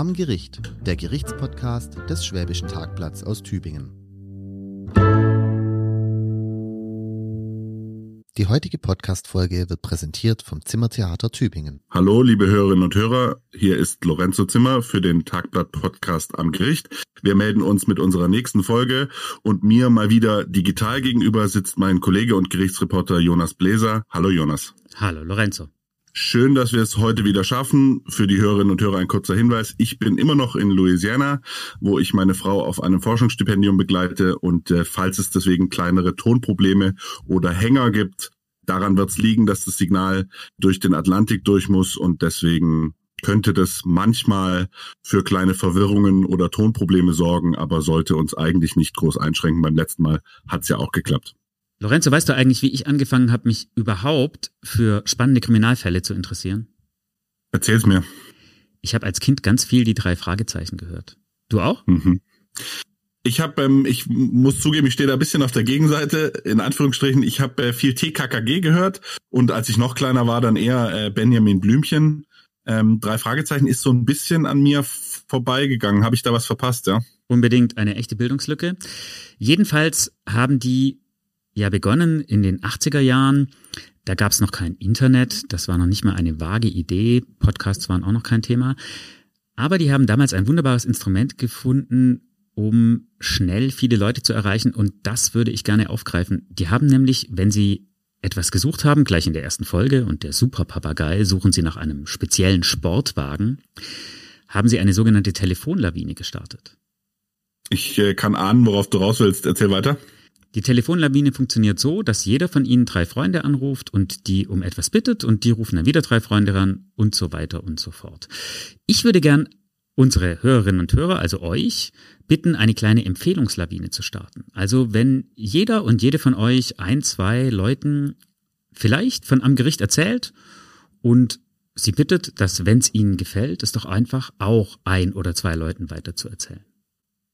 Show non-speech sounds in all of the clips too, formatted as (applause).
Am Gericht, der Gerichtspodcast des Schwäbischen Tagblatts aus Tübingen. Die heutige Podcast-Folge wird präsentiert vom Zimmertheater Tübingen. Hallo, liebe Hörerinnen und Hörer. Hier ist Lorenzo Zimmer für den Tagblatt-Podcast am Gericht. Wir melden uns mit unserer nächsten Folge und mir mal wieder digital gegenüber sitzt mein Kollege und Gerichtsreporter Jonas Bläser. Hallo, Jonas. Hallo, Lorenzo. Schön, dass wir es heute wieder schaffen. Für die Hörerinnen und Hörer ein kurzer Hinweis. Ich bin immer noch in Louisiana, wo ich meine Frau auf einem Forschungsstipendium begleite. Und äh, falls es deswegen kleinere Tonprobleme oder Hänger gibt, daran wird es liegen, dass das Signal durch den Atlantik durch muss. Und deswegen könnte das manchmal für kleine Verwirrungen oder Tonprobleme sorgen, aber sollte uns eigentlich nicht groß einschränken. Beim letzten Mal hat es ja auch geklappt. Lorenzo, weißt du eigentlich, wie ich angefangen habe, mich überhaupt für spannende Kriminalfälle zu interessieren? Erzähl's mir. Ich habe als Kind ganz viel die drei Fragezeichen gehört. Du auch? Mhm. Ich habe, ähm, ich muss zugeben, ich stehe da ein bisschen auf der Gegenseite. In Anführungsstrichen, ich habe äh, viel TKKG gehört und als ich noch kleiner war, dann eher äh, Benjamin Blümchen. Ähm, drei Fragezeichen ist so ein bisschen an mir vorbeigegangen. Habe ich da was verpasst, ja? Unbedingt eine echte Bildungslücke. Jedenfalls haben die ja begonnen in den 80er Jahren. Da gab es noch kein Internet, das war noch nicht mal eine vage Idee. Podcasts waren auch noch kein Thema. Aber die haben damals ein wunderbares Instrument gefunden, um schnell viele Leute zu erreichen. Und das würde ich gerne aufgreifen. Die haben nämlich, wenn sie etwas gesucht haben, gleich in der ersten Folge, und der Superpapagei suchen sie nach einem speziellen Sportwagen, haben sie eine sogenannte Telefonlawine gestartet. Ich äh, kann ahnen, worauf du raus willst. Erzähl weiter. Die Telefonlawine funktioniert so, dass jeder von Ihnen drei Freunde anruft und die um etwas bittet und die rufen dann wieder drei Freunde ran und so weiter und so fort. Ich würde gern unsere Hörerinnen und Hörer, also euch, bitten, eine kleine Empfehlungslawine zu starten. Also wenn jeder und jede von euch ein, zwei Leuten vielleicht von am Gericht erzählt und sie bittet, dass, wenn es ihnen gefällt, es doch einfach auch ein oder zwei Leuten weiter zu erzählen.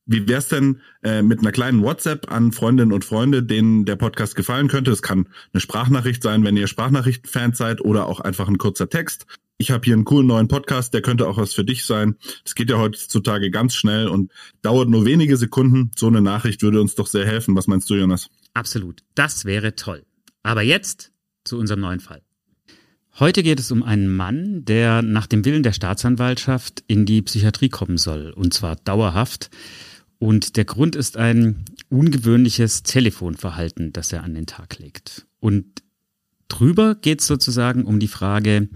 Wie wär's denn äh, mit einer kleinen WhatsApp an Freundinnen und Freunde, denen der Podcast gefallen könnte? Es kann eine Sprachnachricht sein, wenn ihr Sprachnachrichten-Fans seid, oder auch einfach ein kurzer Text. Ich habe hier einen coolen neuen Podcast, der könnte auch was für dich sein. Das geht ja heutzutage ganz schnell und dauert nur wenige Sekunden. So eine Nachricht würde uns doch sehr helfen. Was meinst du, Jonas? Absolut. Das wäre toll. Aber jetzt zu unserem neuen Fall. Heute geht es um einen Mann, der nach dem Willen der Staatsanwaltschaft in die Psychiatrie kommen soll, und zwar dauerhaft. Und der Grund ist ein ungewöhnliches Telefonverhalten, das er an den Tag legt. Und drüber geht es sozusagen um die Frage,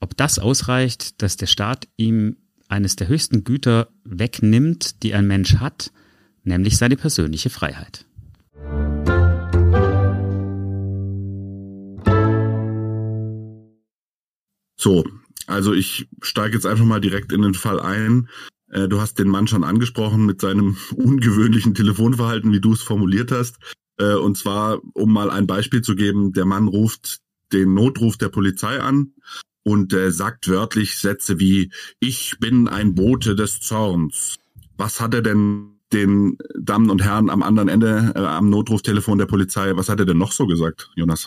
ob das ausreicht, dass der Staat ihm eines der höchsten Güter wegnimmt, die ein Mensch hat, nämlich seine persönliche Freiheit. So, also ich steige jetzt einfach mal direkt in den Fall ein. Äh, du hast den Mann schon angesprochen mit seinem (laughs) ungewöhnlichen Telefonverhalten, wie du es formuliert hast. Äh, und zwar, um mal ein Beispiel zu geben, der Mann ruft den Notruf der Polizei an und äh, sagt wörtlich Sätze wie, ich bin ein Bote des Zorns. Was hat er denn den Damen und Herren am anderen Ende, äh, am Notruftelefon der Polizei, was hat er denn noch so gesagt, Jonas?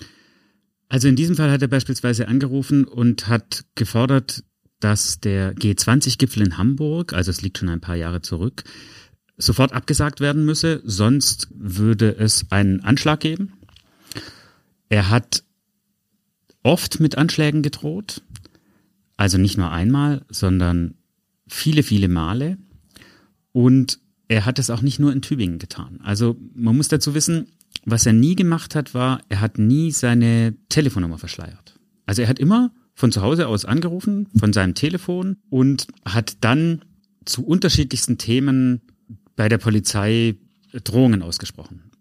Also in diesem Fall hat er beispielsweise angerufen und hat gefordert, dass der G20-Gipfel in Hamburg, also es liegt schon ein paar Jahre zurück, sofort abgesagt werden müsse, sonst würde es einen Anschlag geben. Er hat oft mit Anschlägen gedroht, also nicht nur einmal, sondern viele, viele Male. Und er hat es auch nicht nur in Tübingen getan. Also man muss dazu wissen, was er nie gemacht hat, war, er hat nie seine Telefonnummer verschleiert. Also er hat immer von zu Hause aus angerufen, von seinem Telefon und hat dann zu unterschiedlichsten Themen bei der Polizei Drohungen ausgesprochen.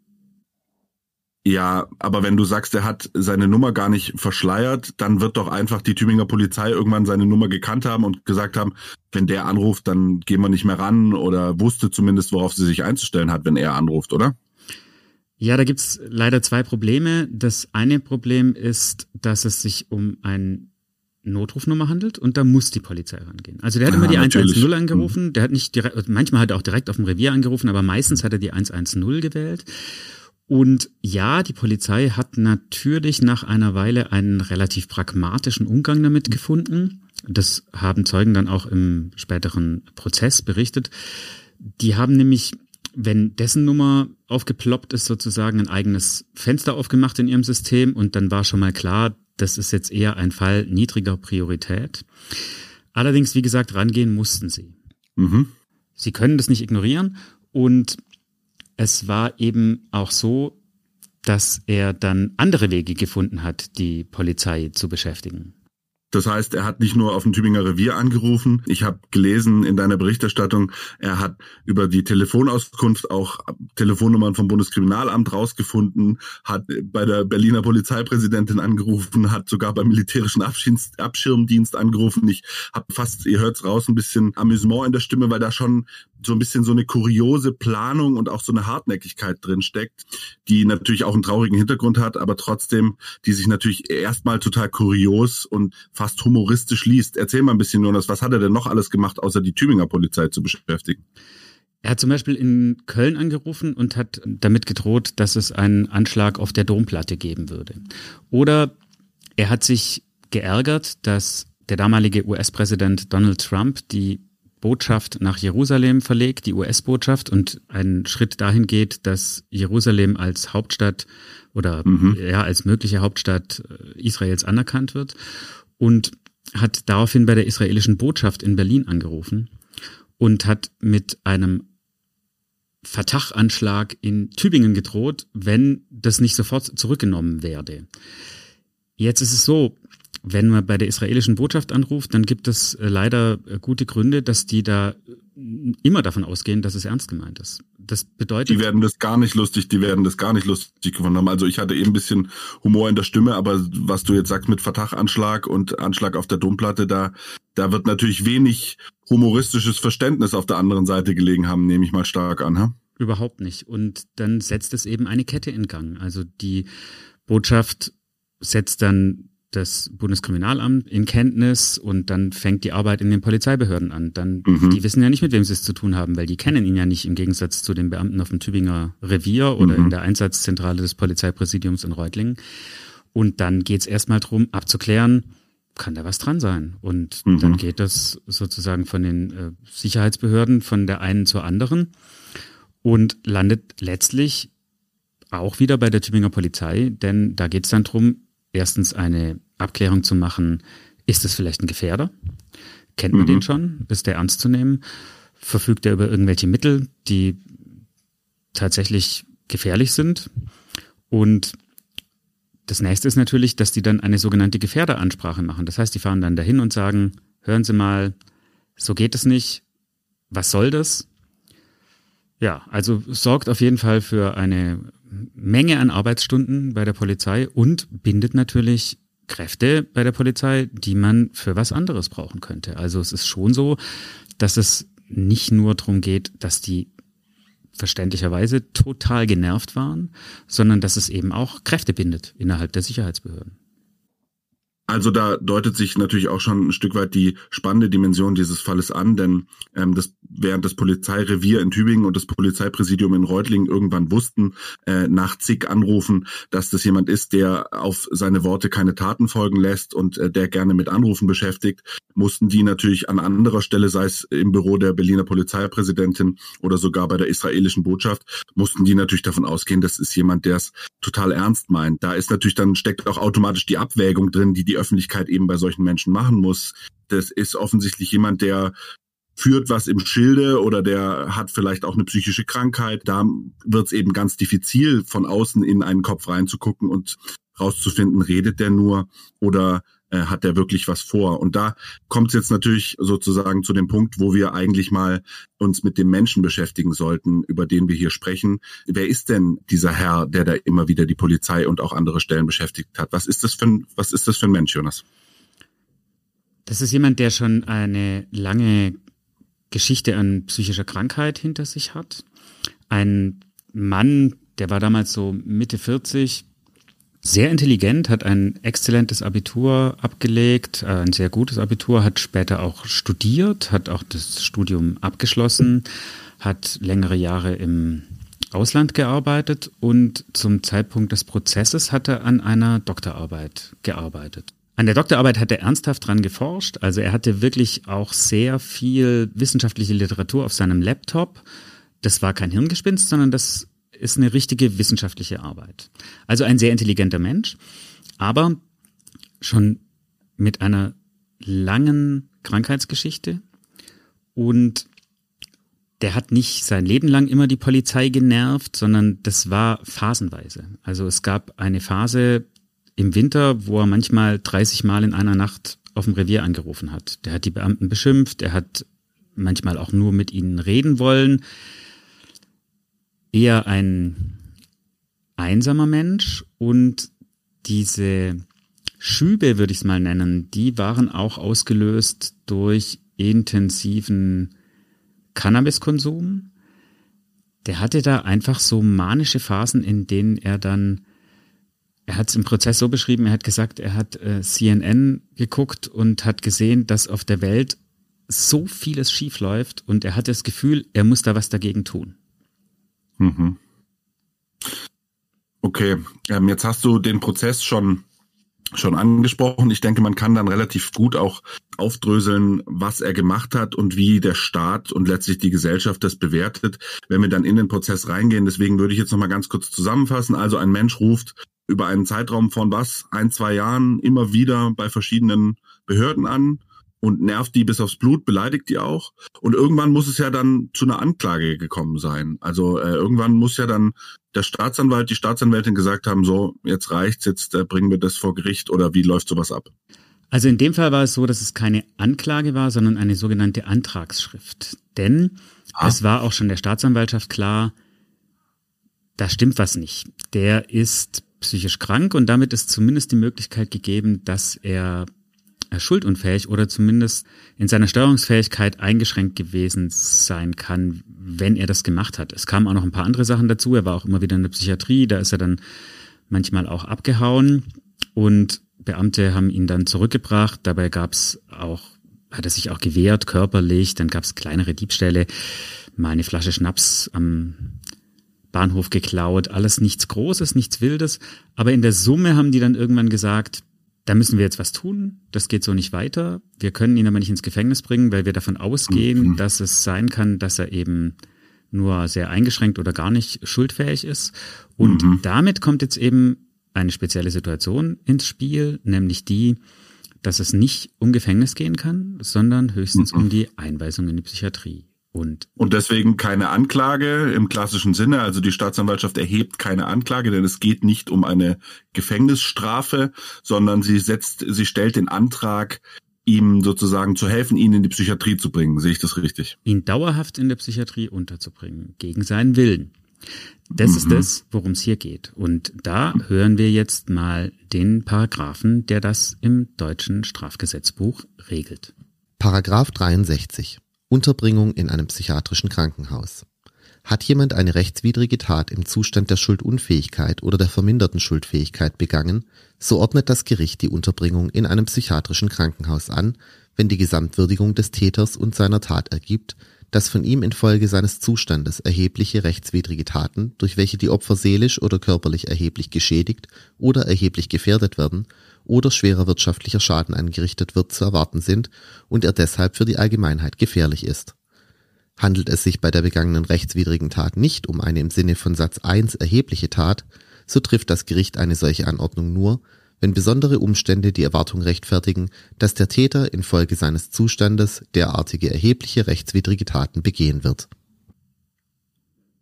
Ja, aber wenn du sagst, er hat seine Nummer gar nicht verschleiert, dann wird doch einfach die Tübinger Polizei irgendwann seine Nummer gekannt haben und gesagt haben, wenn der anruft, dann gehen wir nicht mehr ran oder wusste zumindest, worauf sie sich einzustellen hat, wenn er anruft, oder? Ja, da gibt's leider zwei Probleme. Das eine Problem ist, dass es sich um ein Notrufnummer handelt und da muss die Polizei rangehen. Also der hat immer die natürlich. 110 angerufen, der hat nicht direkt, manchmal hat er auch direkt auf dem Revier angerufen, aber meistens hat er die 110 gewählt. Und ja, die Polizei hat natürlich nach einer Weile einen relativ pragmatischen Umgang damit gefunden. Das haben Zeugen dann auch im späteren Prozess berichtet. Die haben nämlich, wenn dessen Nummer aufgeploppt ist, sozusagen ein eigenes Fenster aufgemacht in ihrem System und dann war schon mal klar, das ist jetzt eher ein Fall niedriger Priorität. Allerdings, wie gesagt, rangehen mussten sie. Mhm. Sie können das nicht ignorieren und es war eben auch so, dass er dann andere Wege gefunden hat, die Polizei zu beschäftigen. Das heißt, er hat nicht nur auf dem Tübinger Revier angerufen. Ich habe gelesen in deiner Berichterstattung, er hat über die Telefonauskunft auch Telefonnummern vom Bundeskriminalamt rausgefunden, hat bei der Berliner Polizeipräsidentin angerufen, hat sogar beim militärischen Abschirmdienst angerufen. Ich habe fast, ihr hört's raus, ein bisschen Amüsement in der Stimme, weil da schon so ein bisschen so eine kuriose Planung und auch so eine Hartnäckigkeit drin steckt, die natürlich auch einen traurigen Hintergrund hat, aber trotzdem, die sich natürlich erstmal total kurios und fast humoristisch liest. Erzähl mal ein bisschen, Jonas, was hat er denn noch alles gemacht, außer die Tübinger Polizei zu beschäftigen? Er hat zum Beispiel in Köln angerufen und hat damit gedroht, dass es einen Anschlag auf der Domplatte geben würde. Oder er hat sich geärgert, dass der damalige US-Präsident Donald Trump die Botschaft nach Jerusalem verlegt, die US-Botschaft, und ein Schritt dahin geht, dass Jerusalem als Hauptstadt oder mhm. ja als mögliche Hauptstadt äh, Israels anerkannt wird und hat daraufhin bei der israelischen Botschaft in Berlin angerufen und hat mit einem Vertachanschlag in Tübingen gedroht, wenn das nicht sofort zurückgenommen werde. Jetzt ist es so, wenn man bei der israelischen Botschaft anruft, dann gibt es äh, leider äh, gute Gründe, dass die da immer davon ausgehen, dass es ernst gemeint ist. Das bedeutet. Die werden das gar nicht lustig, die werden das gar nicht lustig gefunden haben. Also ich hatte eben ein bisschen Humor in der Stimme, aber was du jetzt sagst mit Vertachanschlag und Anschlag auf der Domplatte, da, da wird natürlich wenig humoristisches Verständnis auf der anderen Seite gelegen haben, nehme ich mal stark an. Ha? Überhaupt nicht. Und dann setzt es eben eine Kette in Gang. Also die Botschaft setzt dann das Bundeskriminalamt in Kenntnis und dann fängt die Arbeit in den Polizeibehörden an. Dann, mhm. die wissen ja nicht, mit wem sie es zu tun haben, weil die kennen ihn ja nicht im Gegensatz zu den Beamten auf dem Tübinger Revier oder mhm. in der Einsatzzentrale des Polizeipräsidiums in Reutlingen. Und dann geht's erstmal drum, abzuklären, kann da was dran sein? Und mhm. dann geht das sozusagen von den äh, Sicherheitsbehörden von der einen zur anderen und landet letztlich auch wieder bei der Tübinger Polizei, denn da geht's dann drum, erstens eine Abklärung zu machen, ist es vielleicht ein Gefährder? Kennt man mhm. den schon? Ist der ernst zu nehmen? Verfügt er über irgendwelche Mittel, die tatsächlich gefährlich sind? Und das nächste ist natürlich, dass die dann eine sogenannte Gefährderansprache machen. Das heißt, die fahren dann dahin und sagen, hören Sie mal, so geht es nicht. Was soll das? Ja, also sorgt auf jeden Fall für eine Menge an Arbeitsstunden bei der Polizei und bindet natürlich Kräfte bei der Polizei, die man für was anderes brauchen könnte. Also es ist schon so, dass es nicht nur darum geht, dass die verständlicherweise total genervt waren, sondern dass es eben auch Kräfte bindet innerhalb der Sicherheitsbehörden. Also da deutet sich natürlich auch schon ein Stück weit die spannende Dimension dieses Falles an, denn ähm, das, während das Polizeirevier in Tübingen und das Polizeipräsidium in Reutlingen irgendwann wussten, äh, nach zig Anrufen, dass das jemand ist, der auf seine Worte keine Taten folgen lässt und äh, der gerne mit Anrufen beschäftigt, mussten die natürlich an anderer Stelle, sei es im Büro der Berliner Polizeipräsidentin oder sogar bei der israelischen Botschaft, mussten die natürlich davon ausgehen, das ist jemand, der es total ernst meint. Da ist natürlich dann steckt auch automatisch die Abwägung drin, die die die Öffentlichkeit eben bei solchen Menschen machen muss. Das ist offensichtlich jemand, der führt was im Schilde oder der hat vielleicht auch eine psychische Krankheit. Da wird es eben ganz diffizil, von außen in einen Kopf reinzugucken und rauszufinden, redet der nur oder äh, hat der wirklich was vor? Und da kommt es jetzt natürlich sozusagen zu dem Punkt, wo wir eigentlich mal uns mit dem Menschen beschäftigen sollten, über den wir hier sprechen. Wer ist denn dieser Herr, der da immer wieder die Polizei und auch andere Stellen beschäftigt hat? Was ist das für ein, was ist das für ein Mensch, Jonas? Das ist jemand, der schon eine lange Geschichte an psychischer Krankheit hinter sich hat. Ein Mann, der war damals so Mitte 40, sehr intelligent, hat ein exzellentes Abitur abgelegt, äh, ein sehr gutes Abitur, hat später auch studiert, hat auch das Studium abgeschlossen, hat längere Jahre im Ausland gearbeitet und zum Zeitpunkt des Prozesses hat er an einer Doktorarbeit gearbeitet. An der Doktorarbeit hat er ernsthaft dran geforscht. Also er hatte wirklich auch sehr viel wissenschaftliche Literatur auf seinem Laptop. Das war kein Hirngespinst, sondern das ist eine richtige wissenschaftliche Arbeit. Also ein sehr intelligenter Mensch, aber schon mit einer langen Krankheitsgeschichte und der hat nicht sein Leben lang immer die Polizei genervt, sondern das war phasenweise. Also es gab eine Phase im Winter, wo er manchmal 30 Mal in einer Nacht auf dem Revier angerufen hat. Der hat die Beamten beschimpft, er hat manchmal auch nur mit ihnen reden wollen. Eher ein einsamer Mensch und diese Schübe, würde ich es mal nennen, die waren auch ausgelöst durch intensiven Cannabiskonsum. Der hatte da einfach so manische Phasen, in denen er dann, er hat es im Prozess so beschrieben, er hat gesagt, er hat äh, CNN geguckt und hat gesehen, dass auf der Welt so vieles schief läuft und er hat das Gefühl, er muss da was dagegen tun. Mhm. Okay, ähm, jetzt hast du den Prozess schon schon angesprochen. Ich denke, man kann dann relativ gut auch aufdröseln, was er gemacht hat und wie der Staat und letztlich die Gesellschaft das bewertet, wenn wir dann in den Prozess reingehen. Deswegen würde ich jetzt nochmal ganz kurz zusammenfassen. Also ein Mensch ruft über einen Zeitraum von was, ein, zwei Jahren immer wieder bei verschiedenen Behörden an und nervt die bis aufs Blut, beleidigt die auch. Und irgendwann muss es ja dann zu einer Anklage gekommen sein. Also äh, irgendwann muss ja dann der Staatsanwalt, die Staatsanwältin gesagt haben, so, jetzt reicht's, jetzt äh, bringen wir das vor Gericht oder wie läuft sowas ab? Also in dem Fall war es so, dass es keine Anklage war, sondern eine sogenannte Antragsschrift. Denn ah. es war auch schon der Staatsanwaltschaft klar, da stimmt was nicht. Der ist psychisch krank und damit ist zumindest die Möglichkeit gegeben, dass er schuldunfähig oder zumindest in seiner Steuerungsfähigkeit eingeschränkt gewesen sein kann, wenn er das gemacht hat. Es kamen auch noch ein paar andere Sachen dazu. Er war auch immer wieder in der Psychiatrie, da ist er dann manchmal auch abgehauen und Beamte haben ihn dann zurückgebracht. Dabei gab es auch, hat er sich auch gewehrt, körperlich, dann gab es kleinere Diebstähle, mal eine Flasche Schnaps am Bahnhof geklaut, alles nichts Großes, nichts Wildes. Aber in der Summe haben die dann irgendwann gesagt, da müssen wir jetzt was tun, das geht so nicht weiter. Wir können ihn aber nicht ins Gefängnis bringen, weil wir davon ausgehen, mhm. dass es sein kann, dass er eben nur sehr eingeschränkt oder gar nicht schuldfähig ist. Und mhm. damit kommt jetzt eben eine spezielle Situation ins Spiel, nämlich die, dass es nicht um Gefängnis gehen kann, sondern höchstens mhm. um die Einweisung in die Psychiatrie. Und, und deswegen keine Anklage im klassischen Sinne. Also die Staatsanwaltschaft erhebt keine Anklage, denn es geht nicht um eine Gefängnisstrafe, sondern sie setzt, sie stellt den Antrag, ihm sozusagen zu helfen, ihn in die Psychiatrie zu bringen. Sehe ich das richtig? Ihn dauerhaft in der Psychiatrie unterzubringen, gegen seinen Willen. Das mhm. ist es, worum es hier geht. Und da hören wir jetzt mal den Paragraphen, der das im deutschen Strafgesetzbuch regelt. Paragraph 63. Unterbringung in einem psychiatrischen Krankenhaus. Hat jemand eine rechtswidrige Tat im Zustand der Schuldunfähigkeit oder der verminderten Schuldfähigkeit begangen, so ordnet das Gericht die Unterbringung in einem psychiatrischen Krankenhaus an, wenn die Gesamtwürdigung des Täters und seiner Tat ergibt, dass von ihm infolge seines Zustandes erhebliche rechtswidrige Taten, durch welche die Opfer seelisch oder körperlich erheblich geschädigt oder erheblich gefährdet werden, oder schwerer wirtschaftlicher Schaden angerichtet wird, zu erwarten sind und er deshalb für die Allgemeinheit gefährlich ist. Handelt es sich bei der begangenen rechtswidrigen Tat nicht um eine im Sinne von Satz 1 erhebliche Tat, so trifft das Gericht eine solche Anordnung nur, wenn besondere Umstände die Erwartung rechtfertigen, dass der Täter infolge seines Zustandes derartige erhebliche rechtswidrige Taten begehen wird.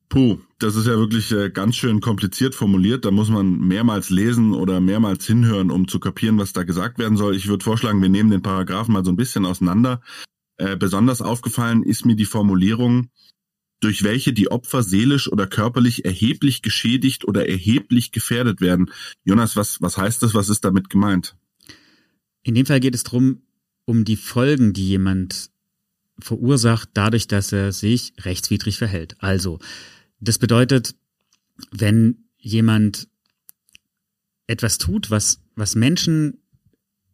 Puh, das ist ja wirklich äh, ganz schön kompliziert formuliert. Da muss man mehrmals lesen oder mehrmals hinhören, um zu kapieren, was da gesagt werden soll. Ich würde vorschlagen, wir nehmen den Paragraphen mal so ein bisschen auseinander. Äh, besonders aufgefallen ist mir die Formulierung, durch welche die Opfer seelisch oder körperlich erheblich geschädigt oder erheblich gefährdet werden. Jonas, was, was heißt das? Was ist damit gemeint? In dem Fall geht es darum, um die Folgen, die jemand verursacht, dadurch, dass er sich rechtswidrig verhält. Also, das bedeutet, wenn jemand etwas tut, was, was Menschen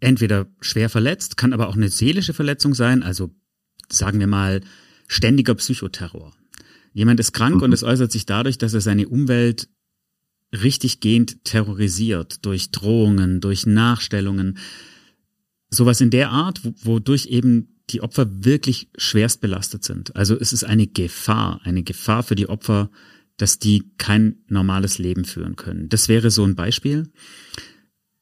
entweder schwer verletzt, kann aber auch eine seelische Verletzung sein, also sagen wir mal ständiger Psychoterror. Jemand ist krank mhm. und es äußert sich dadurch, dass er seine Umwelt richtig gehend terrorisiert, durch Drohungen, durch Nachstellungen, sowas in der Art, wodurch eben die Opfer wirklich schwerst belastet sind. Also es ist eine Gefahr, eine Gefahr für die Opfer, dass die kein normales Leben führen können. Das wäre so ein Beispiel.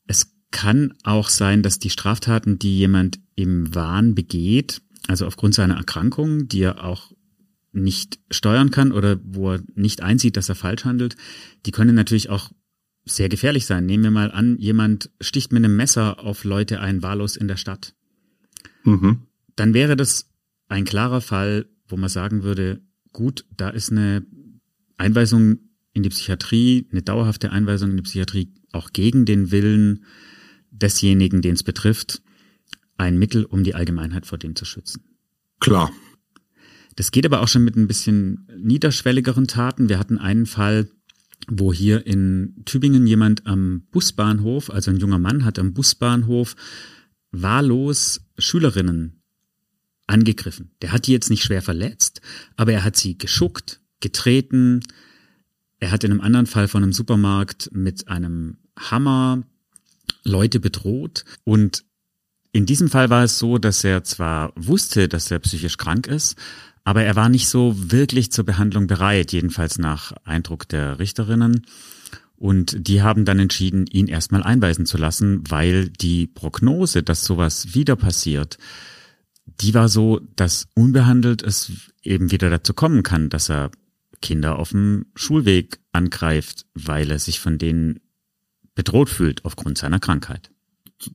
Es kann auch sein, dass die Straftaten, die jemand im Wahn begeht, also aufgrund seiner Erkrankung, die er auch nicht steuern kann oder wo er nicht einsieht, dass er falsch handelt, die können natürlich auch sehr gefährlich sein. Nehmen wir mal an, jemand sticht mit einem Messer auf Leute ein, wahllos in der Stadt. Mhm. Dann wäre das ein klarer Fall, wo man sagen würde, gut, da ist eine Einweisung in die Psychiatrie, eine dauerhafte Einweisung in die Psychiatrie auch gegen den Willen desjenigen, den es betrifft, ein Mittel, um die Allgemeinheit vor dem zu schützen. Klar. Das geht aber auch schon mit ein bisschen niederschwelligeren Taten. Wir hatten einen Fall, wo hier in Tübingen jemand am Busbahnhof, also ein junger Mann hat am Busbahnhof wahllos Schülerinnen angegriffen. Der hat die jetzt nicht schwer verletzt, aber er hat sie geschuckt, getreten. Er hat in einem anderen Fall von einem Supermarkt mit einem Hammer Leute bedroht und in diesem Fall war es so, dass er zwar wusste, dass er psychisch krank ist, aber er war nicht so wirklich zur Behandlung bereit, jedenfalls nach Eindruck der Richterinnen. Und die haben dann entschieden, ihn erstmal einweisen zu lassen, weil die Prognose, dass sowas wieder passiert, die war so, dass unbehandelt es eben wieder dazu kommen kann, dass er Kinder auf dem Schulweg angreift, weil er sich von denen bedroht fühlt aufgrund seiner Krankheit.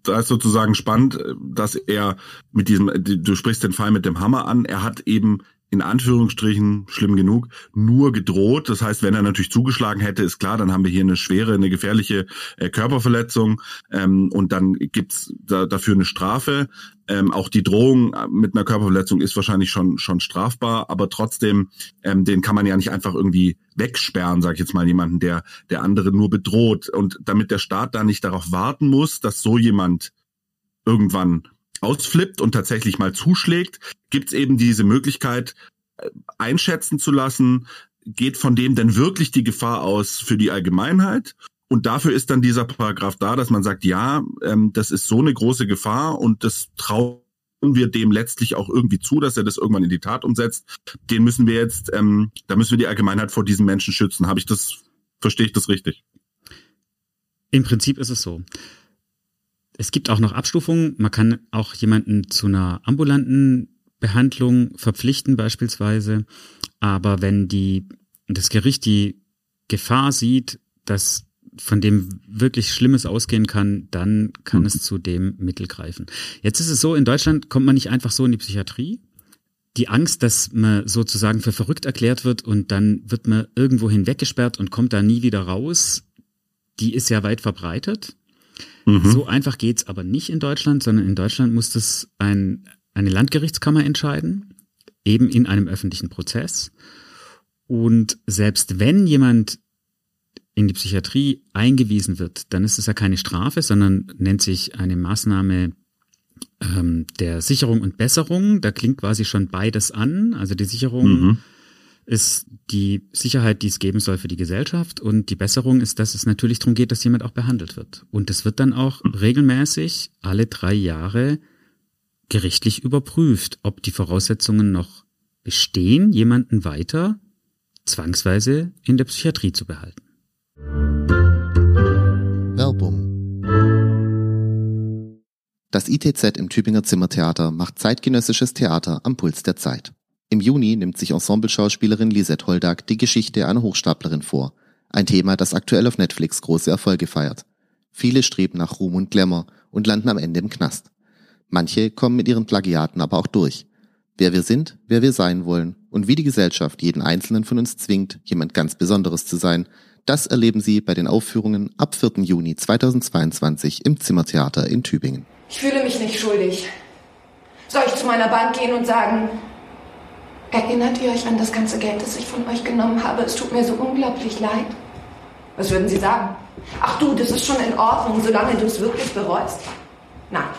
Da ist sozusagen spannend, dass er mit diesem, du sprichst den Fall mit dem Hammer an, er hat eben in Anführungsstrichen schlimm genug, nur gedroht. Das heißt, wenn er natürlich zugeschlagen hätte, ist klar, dann haben wir hier eine schwere, eine gefährliche äh, Körperverletzung ähm, und dann gibt's da, dafür eine Strafe. Ähm, auch die Drohung äh, mit einer Körperverletzung ist wahrscheinlich schon schon strafbar, aber trotzdem, ähm, den kann man ja nicht einfach irgendwie wegsperren, sage ich jetzt mal, jemanden, der der andere nur bedroht. Und damit der Staat da nicht darauf warten muss, dass so jemand irgendwann ausflippt und tatsächlich mal zuschlägt, gibt's eben diese Möglichkeit, äh, einschätzen zu lassen, geht von dem denn wirklich die Gefahr aus für die Allgemeinheit? Und dafür ist dann dieser Paragraph da, dass man sagt, ja, ähm, das ist so eine große Gefahr und das trauen wir dem letztlich auch irgendwie zu, dass er das irgendwann in die Tat umsetzt. Den müssen wir jetzt, ähm, da müssen wir die Allgemeinheit vor diesen Menschen schützen. Habe ich das, verstehe ich das richtig? Im Prinzip ist es so. Es gibt auch noch Abstufungen. Man kann auch jemanden zu einer ambulanten Behandlung verpflichten beispielsweise. Aber wenn die, das Gericht die Gefahr sieht, dass von dem wirklich Schlimmes ausgehen kann, dann kann es zu dem Mittel greifen. Jetzt ist es so, in Deutschland kommt man nicht einfach so in die Psychiatrie. Die Angst, dass man sozusagen für verrückt erklärt wird und dann wird man irgendwo hinweggesperrt und kommt da nie wieder raus, die ist ja weit verbreitet. Mhm. So einfach geht's aber nicht in Deutschland, sondern in Deutschland muss das ein, eine Landgerichtskammer entscheiden, eben in einem öffentlichen Prozess. Und selbst wenn jemand in die Psychiatrie eingewiesen wird, dann ist es ja keine Strafe, sondern nennt sich eine Maßnahme ähm, der Sicherung und Besserung. Da klingt quasi schon beides an. Also die Sicherung mhm ist die Sicherheit, die es geben soll für die Gesellschaft und die Besserung ist, dass es natürlich darum geht, dass jemand auch behandelt wird. Und es wird dann auch regelmäßig alle drei Jahre gerichtlich überprüft, ob die Voraussetzungen noch bestehen, jemanden weiter zwangsweise in der Psychiatrie zu behalten. Werbung Das ITZ im Tübinger Zimmertheater macht zeitgenössisches Theater am Puls der Zeit. Im Juni nimmt sich Ensemble-Schauspielerin Lisette Holdag die Geschichte einer Hochstaplerin vor. Ein Thema, das aktuell auf Netflix große Erfolge feiert. Viele streben nach Ruhm und Glamour und landen am Ende im Knast. Manche kommen mit ihren Plagiaten aber auch durch. Wer wir sind, wer wir sein wollen und wie die Gesellschaft jeden einzelnen von uns zwingt, jemand ganz Besonderes zu sein, das erleben Sie bei den Aufführungen ab 4. Juni 2022 im Zimmertheater in Tübingen. Ich fühle mich nicht schuldig. Soll ich zu meiner Bank gehen und sagen, Erinnert ihr euch an das ganze Geld, das ich von euch genommen habe? Es tut mir so unglaublich leid. Was würden Sie sagen? Ach du, das ist schon in Ordnung, solange du es wirklich bereust. Nein.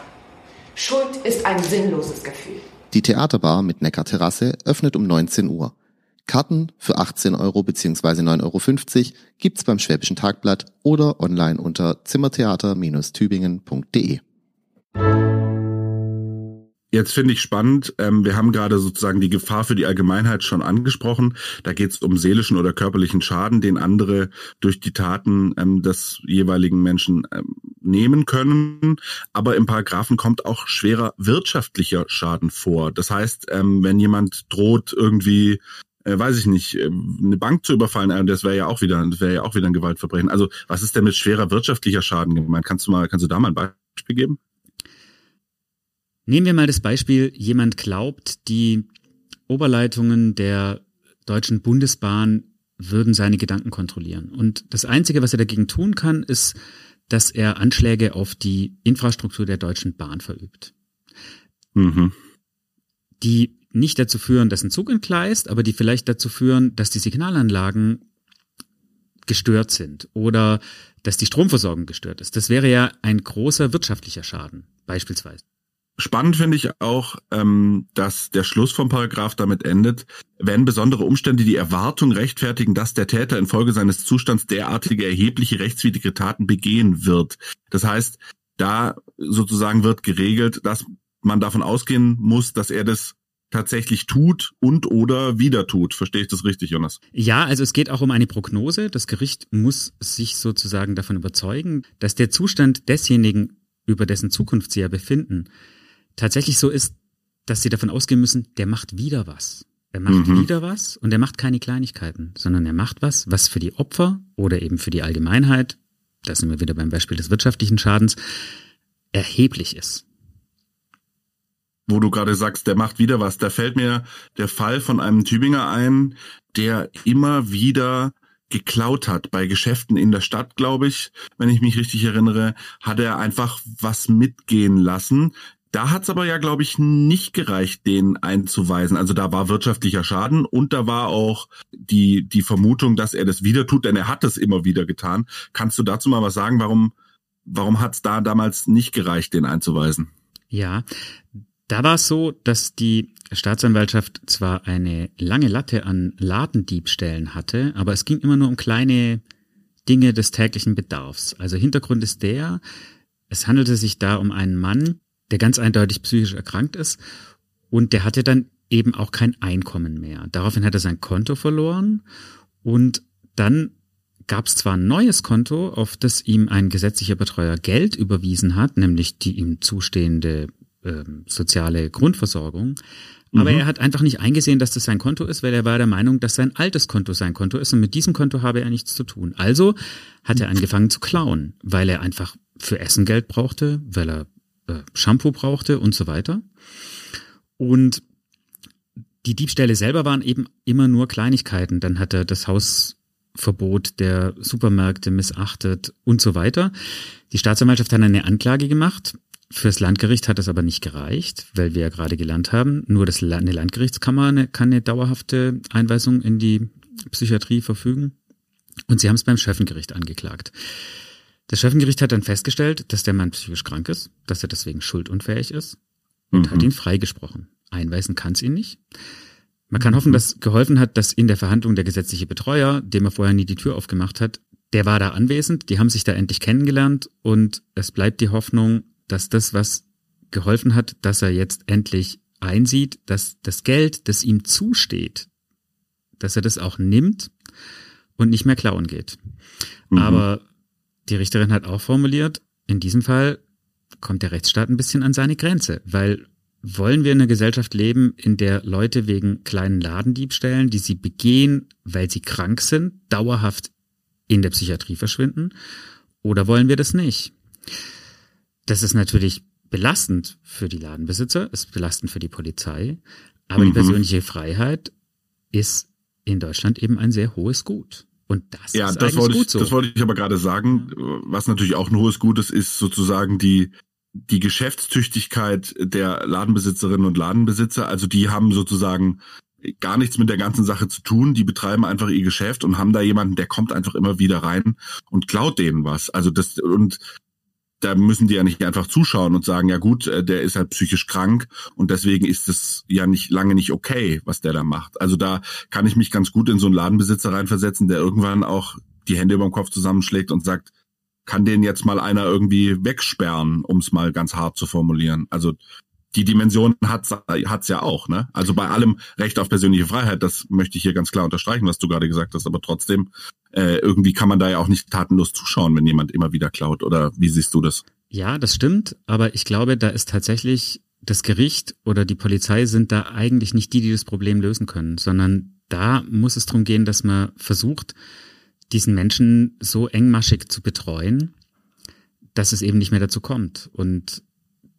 Schuld ist ein sinnloses Gefühl. Die Theaterbar mit Neckar-Terrasse öffnet um 19 Uhr. Karten für 18 Euro bzw. 9,50 Euro gibt's beim Schwäbischen Tagblatt oder online unter zimmertheater-tübingen.de. Jetzt finde ich spannend, ähm, wir haben gerade sozusagen die Gefahr für die Allgemeinheit schon angesprochen. Da geht es um seelischen oder körperlichen Schaden, den andere durch die Taten ähm, des jeweiligen Menschen ähm, nehmen können. Aber im Paragraphen kommt auch schwerer wirtschaftlicher Schaden vor. Das heißt, ähm, wenn jemand droht, irgendwie äh, weiß ich nicht, äh, eine Bank zu überfallen, äh, das wäre ja auch wieder, das wäre ja auch wieder ein Gewaltverbrechen. Also was ist denn mit schwerer wirtschaftlicher Schaden gemeint? Kannst du mal, kannst du da mal ein Beispiel geben? Nehmen wir mal das Beispiel, jemand glaubt, die Oberleitungen der Deutschen Bundesbahn würden seine Gedanken kontrollieren. Und das Einzige, was er dagegen tun kann, ist, dass er Anschläge auf die Infrastruktur der Deutschen Bahn verübt. Mhm. Die nicht dazu führen, dass ein Zug entgleist, aber die vielleicht dazu führen, dass die Signalanlagen gestört sind oder dass die Stromversorgung gestört ist. Das wäre ja ein großer wirtschaftlicher Schaden, beispielsweise. Spannend finde ich auch, ähm, dass der Schluss vom Paragraph damit endet, wenn besondere Umstände die Erwartung rechtfertigen, dass der Täter infolge seines Zustands derartige erhebliche rechtswidrige Taten begehen wird. Das heißt, da sozusagen wird geregelt, dass man davon ausgehen muss, dass er das tatsächlich tut und oder wieder tut. Verstehe ich das richtig, Jonas? Ja, also es geht auch um eine Prognose. Das Gericht muss sich sozusagen davon überzeugen, dass der Zustand desjenigen, über dessen Zukunft sie ja befinden, tatsächlich so ist, dass sie davon ausgehen müssen, der macht wieder was. Er macht mhm. wieder was und er macht keine Kleinigkeiten, sondern er macht was, was für die Opfer oder eben für die Allgemeinheit, da sind wir wieder beim Beispiel des wirtschaftlichen Schadens, erheblich ist. Wo du gerade sagst, der macht wieder was, da fällt mir der Fall von einem Tübinger ein, der immer wieder geklaut hat bei Geschäften in der Stadt, glaube ich, wenn ich mich richtig erinnere, hat er einfach was mitgehen lassen, da hat's aber ja, glaube ich, nicht gereicht, den einzuweisen. Also da war wirtschaftlicher Schaden und da war auch die, die Vermutung, dass er das wieder tut, denn er hat es immer wieder getan. Kannst du dazu mal was sagen? Warum, warum hat's da damals nicht gereicht, den einzuweisen? Ja, da war es so, dass die Staatsanwaltschaft zwar eine lange Latte an Ladendiebstählen hatte, aber es ging immer nur um kleine Dinge des täglichen Bedarfs. Also Hintergrund ist der, es handelte sich da um einen Mann, der ganz eindeutig psychisch erkrankt ist. Und der hatte dann eben auch kein Einkommen mehr. Daraufhin hat er sein Konto verloren und dann gab es zwar ein neues Konto, auf das ihm ein gesetzlicher Betreuer Geld überwiesen hat, nämlich die ihm zustehende äh, soziale Grundversorgung, aber mhm. er hat einfach nicht eingesehen, dass das sein Konto ist, weil er war der Meinung, dass sein altes Konto sein Konto ist und mit diesem Konto habe er nichts zu tun. Also hat er angefangen zu klauen, weil er einfach für Essen Geld brauchte, weil er äh, Shampoo brauchte und so weiter. Und die Diebstähle selber waren eben immer nur Kleinigkeiten. Dann hat er das Hausverbot der Supermärkte missachtet und so weiter. Die Staatsanwaltschaft hat eine Anklage gemacht. Fürs Landgericht hat es aber nicht gereicht, weil wir ja gerade gelernt haben, nur das, eine Landgerichtskammer eine, kann eine dauerhafte Einweisung in die Psychiatrie verfügen. Und sie haben es beim Schöffengericht angeklagt. Das Schöffengericht hat dann festgestellt, dass der Mann psychisch krank ist, dass er deswegen schuldunfähig ist und mhm. hat ihn freigesprochen. Einweisen kann es ihn nicht. Man kann hoffen, dass geholfen hat, dass in der Verhandlung der gesetzliche Betreuer, dem er vorher nie die Tür aufgemacht hat, der war da anwesend, die haben sich da endlich kennengelernt und es bleibt die Hoffnung, dass das, was geholfen hat, dass er jetzt endlich einsieht, dass das Geld, das ihm zusteht, dass er das auch nimmt und nicht mehr klauen geht. Mhm. Aber die Richterin hat auch formuliert, in diesem Fall kommt der Rechtsstaat ein bisschen an seine Grenze, weil wollen wir in einer Gesellschaft leben, in der Leute wegen kleinen Ladendiebstählen, die sie begehen, weil sie krank sind, dauerhaft in der Psychiatrie verschwinden? Oder wollen wir das nicht? Das ist natürlich belastend für die Ladenbesitzer, ist belastend für die Polizei, aber mhm. die persönliche Freiheit ist in Deutschland eben ein sehr hohes Gut. Und das ja, ist das wollte ich, so. Das wollte ich aber gerade sagen. Was natürlich auch ein hohes Gut ist, ist sozusagen die, die Geschäftstüchtigkeit der Ladenbesitzerinnen und Ladenbesitzer. Also die haben sozusagen gar nichts mit der ganzen Sache zu tun. Die betreiben einfach ihr Geschäft und haben da jemanden, der kommt einfach immer wieder rein und klaut denen was. Also das, und da müssen die ja nicht einfach zuschauen und sagen, ja gut, äh, der ist halt psychisch krank und deswegen ist es ja nicht lange nicht okay, was der da macht. Also da kann ich mich ganz gut in so einen Ladenbesitzer reinversetzen, der irgendwann auch die Hände über dem Kopf zusammenschlägt und sagt, kann den jetzt mal einer irgendwie wegsperren, um es mal ganz hart zu formulieren. Also die Dimension hat's hat's ja auch, ne? Also bei allem Recht auf persönliche Freiheit, das möchte ich hier ganz klar unterstreichen, was du gerade gesagt hast, aber trotzdem äh, irgendwie kann man da ja auch nicht tatenlos zuschauen, wenn jemand immer wieder klaut oder wie siehst du das? Ja, das stimmt, aber ich glaube, da ist tatsächlich das Gericht oder die Polizei sind da eigentlich nicht die, die das Problem lösen können, sondern da muss es darum gehen, dass man versucht, diesen Menschen so engmaschig zu betreuen, dass es eben nicht mehr dazu kommt. Und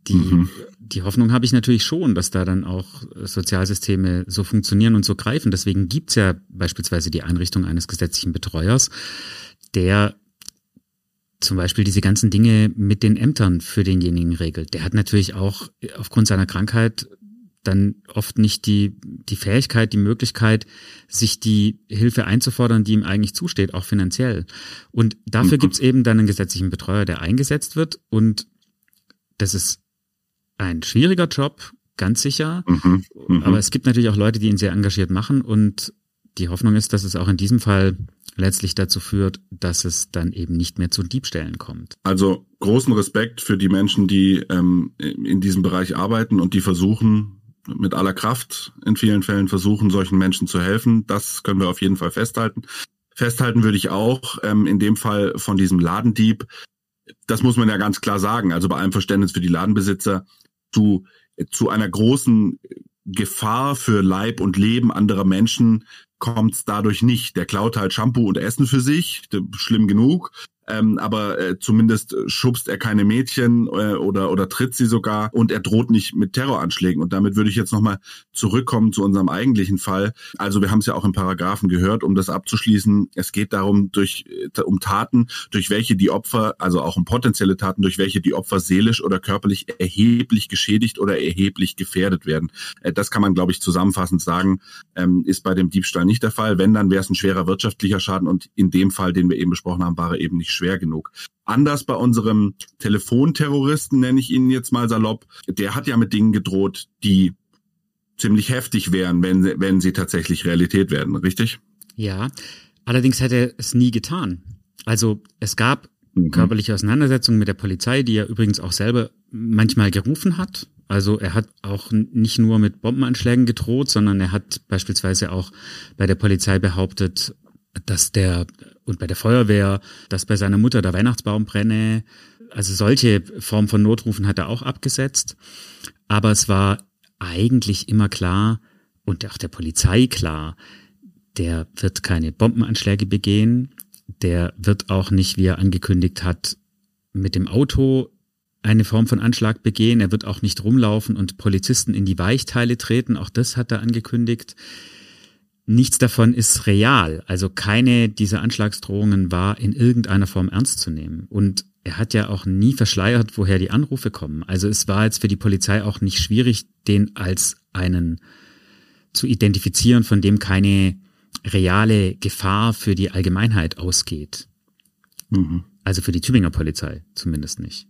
die, mhm. die Hoffnung habe ich natürlich schon, dass da dann auch Sozialsysteme so funktionieren und so greifen. Deswegen gibt's ja beispielsweise die Einrichtung eines gesetzlichen Betreuers, der zum Beispiel diese ganzen Dinge mit den Ämtern für denjenigen regelt. Der hat natürlich auch aufgrund seiner Krankheit dann oft nicht die, die Fähigkeit, die Möglichkeit, sich die Hilfe einzufordern, die ihm eigentlich zusteht, auch finanziell. Und dafür mhm. gibt's eben dann einen gesetzlichen Betreuer, der eingesetzt wird. Und das ist ein schwieriger Job, ganz sicher. Mhm. Mhm. Aber es gibt natürlich auch Leute, die ihn sehr engagiert machen. Und die Hoffnung ist, dass es auch in diesem Fall letztlich dazu führt, dass es dann eben nicht mehr zu Diebstählen kommt. Also großen Respekt für die Menschen, die ähm, in diesem Bereich arbeiten und die versuchen, mit aller Kraft in vielen Fällen versuchen, solchen Menschen zu helfen. Das können wir auf jeden Fall festhalten. Festhalten würde ich auch ähm, in dem Fall von diesem Ladendieb. Das muss man ja ganz klar sagen. Also bei allem Verständnis für die Ladenbesitzer zu, zu einer großen Gefahr für Leib und Leben anderer Menschen kommt dadurch nicht. Der klaut halt Shampoo und Essen für sich, schlimm genug ähm, aber äh, zumindest schubst er keine Mädchen äh, oder oder tritt sie sogar und er droht nicht mit Terroranschlägen und damit würde ich jetzt nochmal zurückkommen zu unserem eigentlichen Fall. Also wir haben es ja auch im Paragraphen gehört, um das abzuschließen. Es geht darum durch äh, um Taten, durch welche die Opfer, also auch um potenzielle Taten, durch welche die Opfer seelisch oder körperlich erheblich geschädigt oder erheblich gefährdet werden. Äh, das kann man glaube ich zusammenfassend sagen, ähm, ist bei dem Diebstahl nicht der Fall. Wenn dann wäre es ein schwerer wirtschaftlicher Schaden und in dem Fall, den wir eben besprochen haben, war er eben nicht schwer genug. Anders bei unserem Telefonterroristen, nenne ich ihn jetzt mal salopp, der hat ja mit Dingen gedroht, die ziemlich heftig wären, wenn, sie, wenn sie tatsächlich Realität werden, richtig? Ja, allerdings hätte er es nie getan. Also es gab mhm. körperliche Auseinandersetzungen mit der Polizei, die er übrigens auch selber manchmal gerufen hat. Also er hat auch nicht nur mit Bombenanschlägen gedroht, sondern er hat beispielsweise auch bei der Polizei behauptet, dass der und bei der Feuerwehr, dass bei seiner Mutter der Weihnachtsbaum brenne. Also solche Form von Notrufen hat er auch abgesetzt. Aber es war eigentlich immer klar und auch der Polizei klar, der wird keine Bombenanschläge begehen. Der wird auch nicht, wie er angekündigt hat, mit dem Auto eine Form von Anschlag begehen. Er wird auch nicht rumlaufen und Polizisten in die Weichteile treten. Auch das hat er angekündigt nichts davon ist real. Also keine dieser Anschlagsdrohungen war in irgendeiner Form ernst zu nehmen. Und er hat ja auch nie verschleiert, woher die Anrufe kommen. Also es war jetzt für die Polizei auch nicht schwierig, den als einen zu identifizieren, von dem keine reale Gefahr für die Allgemeinheit ausgeht. Mhm. Also für die Tübinger Polizei zumindest nicht.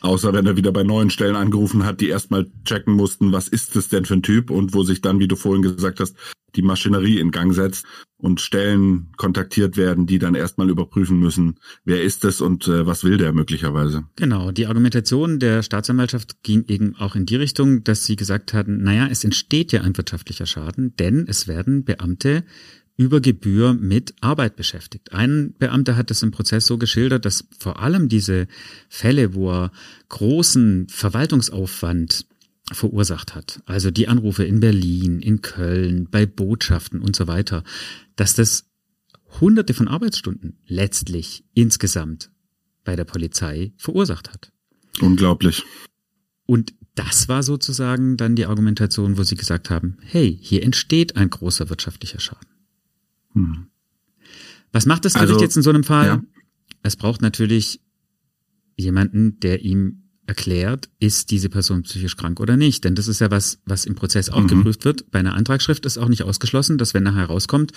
Außer wenn er wieder bei neuen Stellen angerufen hat, die erstmal checken mussten, was ist es denn für ein Typ und wo sich dann, wie du vorhin gesagt hast, die Maschinerie in Gang setzt und Stellen kontaktiert werden, die dann erstmal überprüfen müssen, wer ist es und äh, was will der möglicherweise. Genau, die Argumentation der Staatsanwaltschaft ging eben auch in die Richtung, dass sie gesagt hatten, naja, es entsteht ja ein wirtschaftlicher Schaden, denn es werden Beamte über Gebühr mit Arbeit beschäftigt. Ein Beamter hat das im Prozess so geschildert, dass vor allem diese Fälle, wo er großen Verwaltungsaufwand verursacht hat, also die Anrufe in Berlin, in Köln, bei Botschaften und so weiter, dass das hunderte von Arbeitsstunden letztlich insgesamt bei der Polizei verursacht hat. Unglaublich. Und das war sozusagen dann die Argumentation, wo sie gesagt haben, hey, hier entsteht ein großer wirtschaftlicher Schaden. Hm. Was macht das Gericht also, jetzt in so einem Fall? Ja. Es braucht natürlich jemanden, der ihm erklärt, ist diese Person psychisch krank oder nicht. Denn das ist ja was, was im Prozess auch mhm. geprüft wird. Bei einer Antragsschrift ist auch nicht ausgeschlossen, dass wenn nachher rauskommt,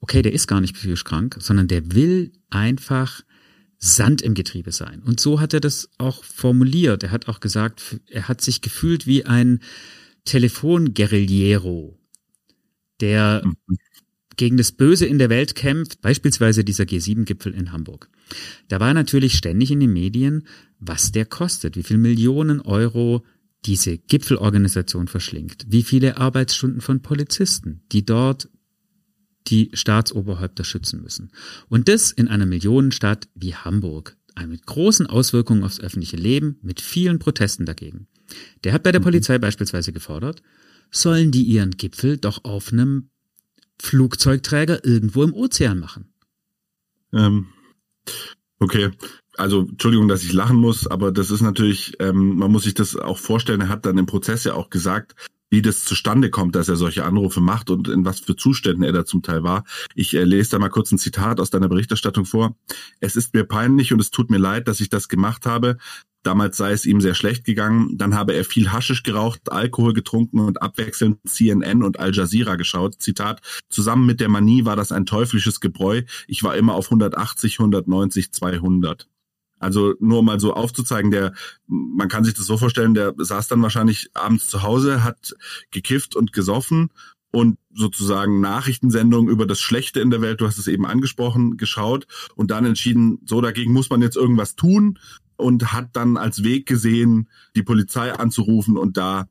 okay, der ist gar nicht psychisch krank, sondern der will einfach Sand im Getriebe sein. Und so hat er das auch formuliert. Er hat auch gesagt, er hat sich gefühlt wie ein Telefonguerillero, der mhm gegen das Böse in der Welt kämpft, beispielsweise dieser G7-Gipfel in Hamburg. Da war natürlich ständig in den Medien, was der kostet, wie viel Millionen Euro diese Gipfelorganisation verschlingt, wie viele Arbeitsstunden von Polizisten, die dort die Staatsoberhäupter schützen müssen. Und das in einer Millionenstadt wie Hamburg, mit großen Auswirkungen aufs öffentliche Leben, mit vielen Protesten dagegen. Der hat bei der mhm. Polizei beispielsweise gefordert, sollen die ihren Gipfel doch auf einem Flugzeugträger irgendwo im Ozean machen. Ähm, okay, also Entschuldigung, dass ich lachen muss, aber das ist natürlich, ähm, man muss sich das auch vorstellen, er hat dann im Prozess ja auch gesagt, wie das zustande kommt, dass er solche Anrufe macht und in was für Zuständen er da zum Teil war. Ich äh, lese da mal kurz ein Zitat aus deiner Berichterstattung vor. Es ist mir peinlich und es tut mir leid, dass ich das gemacht habe. Damals sei es ihm sehr schlecht gegangen. Dann habe er viel Haschisch geraucht, Alkohol getrunken und abwechselnd CNN und Al Jazeera geschaut. Zitat, zusammen mit der Manie war das ein teuflisches Gebräu. Ich war immer auf 180, 190, 200. Also nur mal so aufzuzeigen, der, man kann sich das so vorstellen, der saß dann wahrscheinlich abends zu Hause, hat gekifft und gesoffen und sozusagen Nachrichtensendungen über das Schlechte in der Welt, du hast es eben angesprochen, geschaut und dann entschieden, so dagegen muss man jetzt irgendwas tun und hat dann als Weg gesehen, die Polizei anzurufen und da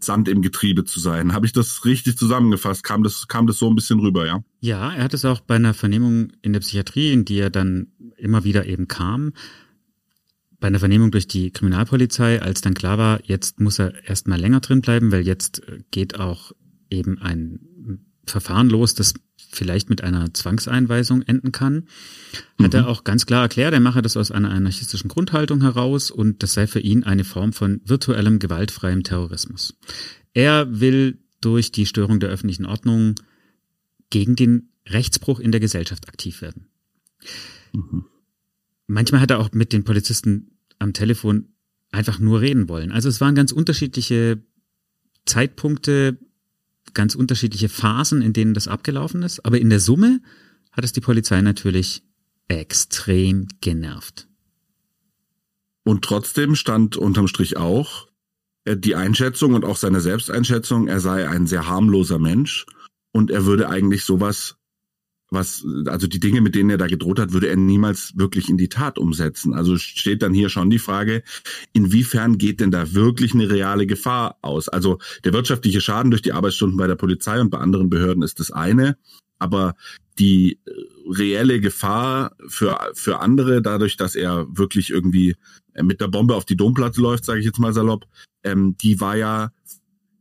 Sand im Getriebe zu sein. Habe ich das richtig zusammengefasst? Kam das, kam das so ein bisschen rüber, ja? Ja, er hat es auch bei einer Vernehmung in der Psychiatrie, in die er dann immer wieder eben kam, bei einer Vernehmung durch die Kriminalpolizei, als dann klar war, jetzt muss er erstmal länger drin bleiben, weil jetzt geht auch eben ein Verfahren los, das vielleicht mit einer Zwangseinweisung enden kann, mhm. hat er mhm. auch ganz klar erklärt, er mache das aus einer anarchistischen Grundhaltung heraus und das sei für ihn eine Form von virtuellem gewaltfreiem Terrorismus. Er will durch die Störung der öffentlichen Ordnung gegen den Rechtsbruch in der Gesellschaft aktiv werden. Mhm. Manchmal hat er auch mit den Polizisten am Telefon einfach nur reden wollen. Also es waren ganz unterschiedliche Zeitpunkte, ganz unterschiedliche Phasen, in denen das abgelaufen ist. Aber in der Summe hat es die Polizei natürlich extrem genervt. Und trotzdem stand unterm Strich auch die Einschätzung und auch seine Selbsteinschätzung, er sei ein sehr harmloser Mensch und er würde eigentlich sowas was, also die Dinge, mit denen er da gedroht hat, würde er niemals wirklich in die Tat umsetzen. Also steht dann hier schon die Frage, inwiefern geht denn da wirklich eine reale Gefahr aus? Also der wirtschaftliche Schaden durch die Arbeitsstunden bei der Polizei und bei anderen Behörden ist das eine, aber die äh, reelle Gefahr für, für andere, dadurch, dass er wirklich irgendwie äh, mit der Bombe auf die Domplatte läuft, sage ich jetzt mal salopp, ähm, die war ja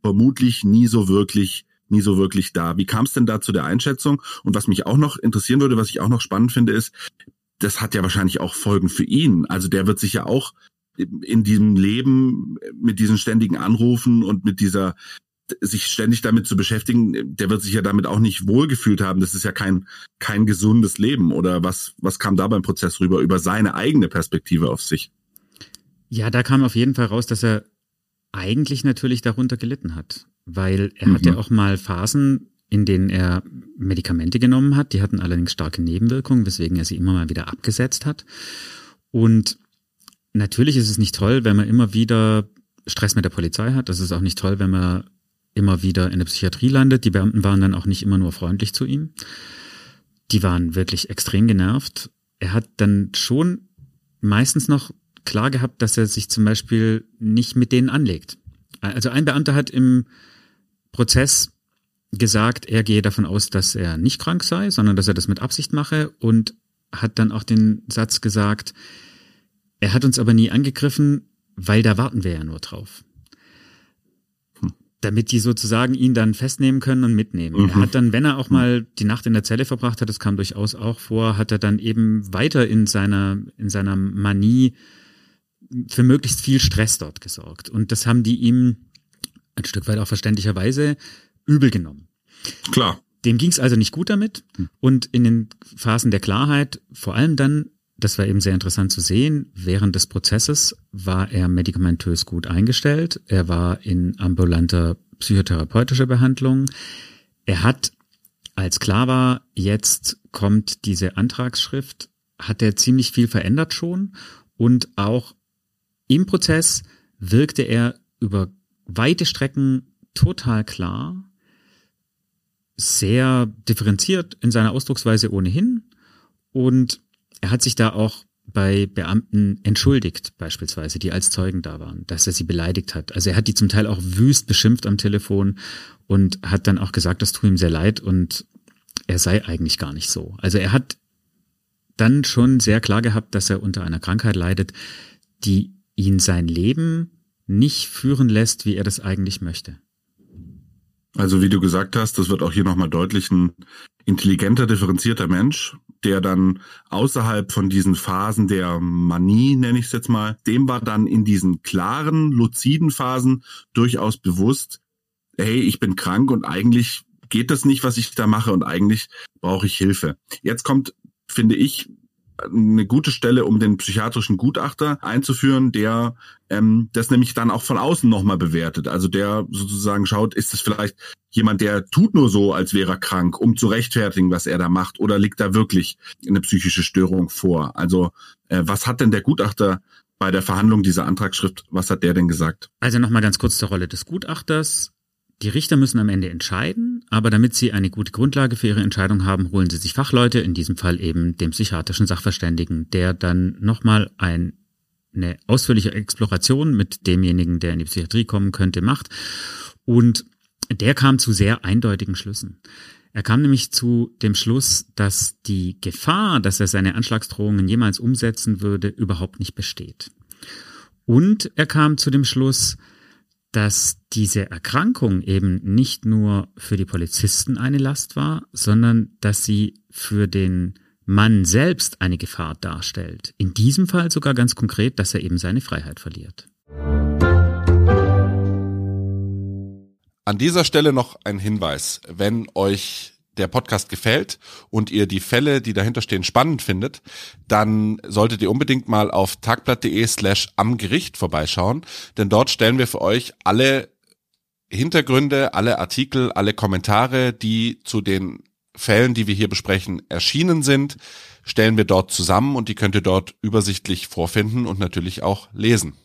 vermutlich nie so wirklich nie so wirklich da. Wie kam es denn da zu der Einschätzung? Und was mich auch noch interessieren würde, was ich auch noch spannend finde, ist, das hat ja wahrscheinlich auch Folgen für ihn. Also der wird sich ja auch in diesem Leben mit diesen ständigen Anrufen und mit dieser sich ständig damit zu beschäftigen, der wird sich ja damit auch nicht wohlgefühlt haben. Das ist ja kein kein gesundes Leben. Oder was was kam da beim Prozess rüber über seine eigene Perspektive auf sich? Ja, da kam auf jeden Fall raus, dass er eigentlich natürlich darunter gelitten hat weil er mhm. hatte auch mal Phasen, in denen er Medikamente genommen hat. Die hatten allerdings starke Nebenwirkungen, weswegen er sie immer mal wieder abgesetzt hat. Und natürlich ist es nicht toll, wenn man immer wieder Stress mit der Polizei hat. Das ist auch nicht toll, wenn man immer wieder in der Psychiatrie landet. Die Beamten waren dann auch nicht immer nur freundlich zu ihm. Die waren wirklich extrem genervt. Er hat dann schon meistens noch klar gehabt, dass er sich zum Beispiel nicht mit denen anlegt. Also ein Beamter hat im Prozess gesagt, er gehe davon aus, dass er nicht krank sei, sondern dass er das mit Absicht mache und hat dann auch den Satz gesagt, er hat uns aber nie angegriffen, weil da warten wir ja nur drauf. Hm. Damit die sozusagen ihn dann festnehmen können und mitnehmen. Mhm. Er hat dann, wenn er auch mal die Nacht in der Zelle verbracht hat, das kam durchaus auch vor, hat er dann eben weiter in seiner, in seiner Manie für möglichst viel Stress dort gesorgt. Und das haben die ihm ein Stück weit auch verständlicherweise übel genommen. Klar. Dem ging es also nicht gut damit. Hm. Und in den Phasen der Klarheit, vor allem dann, das war eben sehr interessant zu sehen, während des Prozesses war er medikamentös gut eingestellt. Er war in ambulanter psychotherapeutischer Behandlung. Er hat, als klar war, jetzt kommt diese Antragsschrift, hat er ziemlich viel verändert schon. Und auch im Prozess wirkte er über weite Strecken total klar, sehr differenziert in seiner Ausdrucksweise ohnehin und er hat sich da auch bei Beamten entschuldigt, beispielsweise, die als Zeugen da waren, dass er sie beleidigt hat. Also er hat die zum Teil auch wüst beschimpft am Telefon und hat dann auch gesagt, das tut ihm sehr leid und er sei eigentlich gar nicht so. Also er hat dann schon sehr klar gehabt, dass er unter einer Krankheit leidet, die ihn sein Leben nicht führen lässt, wie er das eigentlich möchte. Also wie du gesagt hast, das wird auch hier nochmal deutlich ein intelligenter, differenzierter Mensch, der dann außerhalb von diesen Phasen der Manie, nenne ich es jetzt mal, dem war dann in diesen klaren, luziden Phasen durchaus bewusst, hey, ich bin krank und eigentlich geht das nicht, was ich da mache und eigentlich brauche ich Hilfe. Jetzt kommt, finde ich, eine gute Stelle, um den psychiatrischen Gutachter einzuführen, der ähm, das nämlich dann auch von außen nochmal bewertet. Also der sozusagen schaut, ist es vielleicht jemand, der tut nur so, als wäre er krank, um zu rechtfertigen, was er da macht, oder liegt da wirklich eine psychische Störung vor? Also äh, was hat denn der Gutachter bei der Verhandlung dieser Antragsschrift, was hat der denn gesagt? Also nochmal ganz kurz zur Rolle des Gutachters. Die Richter müssen am Ende entscheiden, aber damit sie eine gute Grundlage für ihre Entscheidung haben, holen sie sich Fachleute, in diesem Fall eben den psychiatrischen Sachverständigen, der dann nochmal ein, eine ausführliche Exploration mit demjenigen, der in die Psychiatrie kommen könnte, macht. Und der kam zu sehr eindeutigen Schlüssen. Er kam nämlich zu dem Schluss, dass die Gefahr, dass er seine Anschlagsdrohungen jemals umsetzen würde, überhaupt nicht besteht. Und er kam zu dem Schluss, dass diese Erkrankung eben nicht nur für die Polizisten eine Last war, sondern dass sie für den Mann selbst eine Gefahr darstellt. In diesem Fall sogar ganz konkret, dass er eben seine Freiheit verliert. An dieser Stelle noch ein Hinweis. Wenn euch der Podcast gefällt und ihr die Fälle, die dahinter stehen, spannend findet, dann solltet ihr unbedingt mal auf tagblatt.de slash am Gericht vorbeischauen, denn dort stellen wir für euch alle Hintergründe, alle Artikel, alle Kommentare, die zu den Fällen, die wir hier besprechen, erschienen sind, stellen wir dort zusammen und die könnt ihr dort übersichtlich vorfinden und natürlich auch lesen.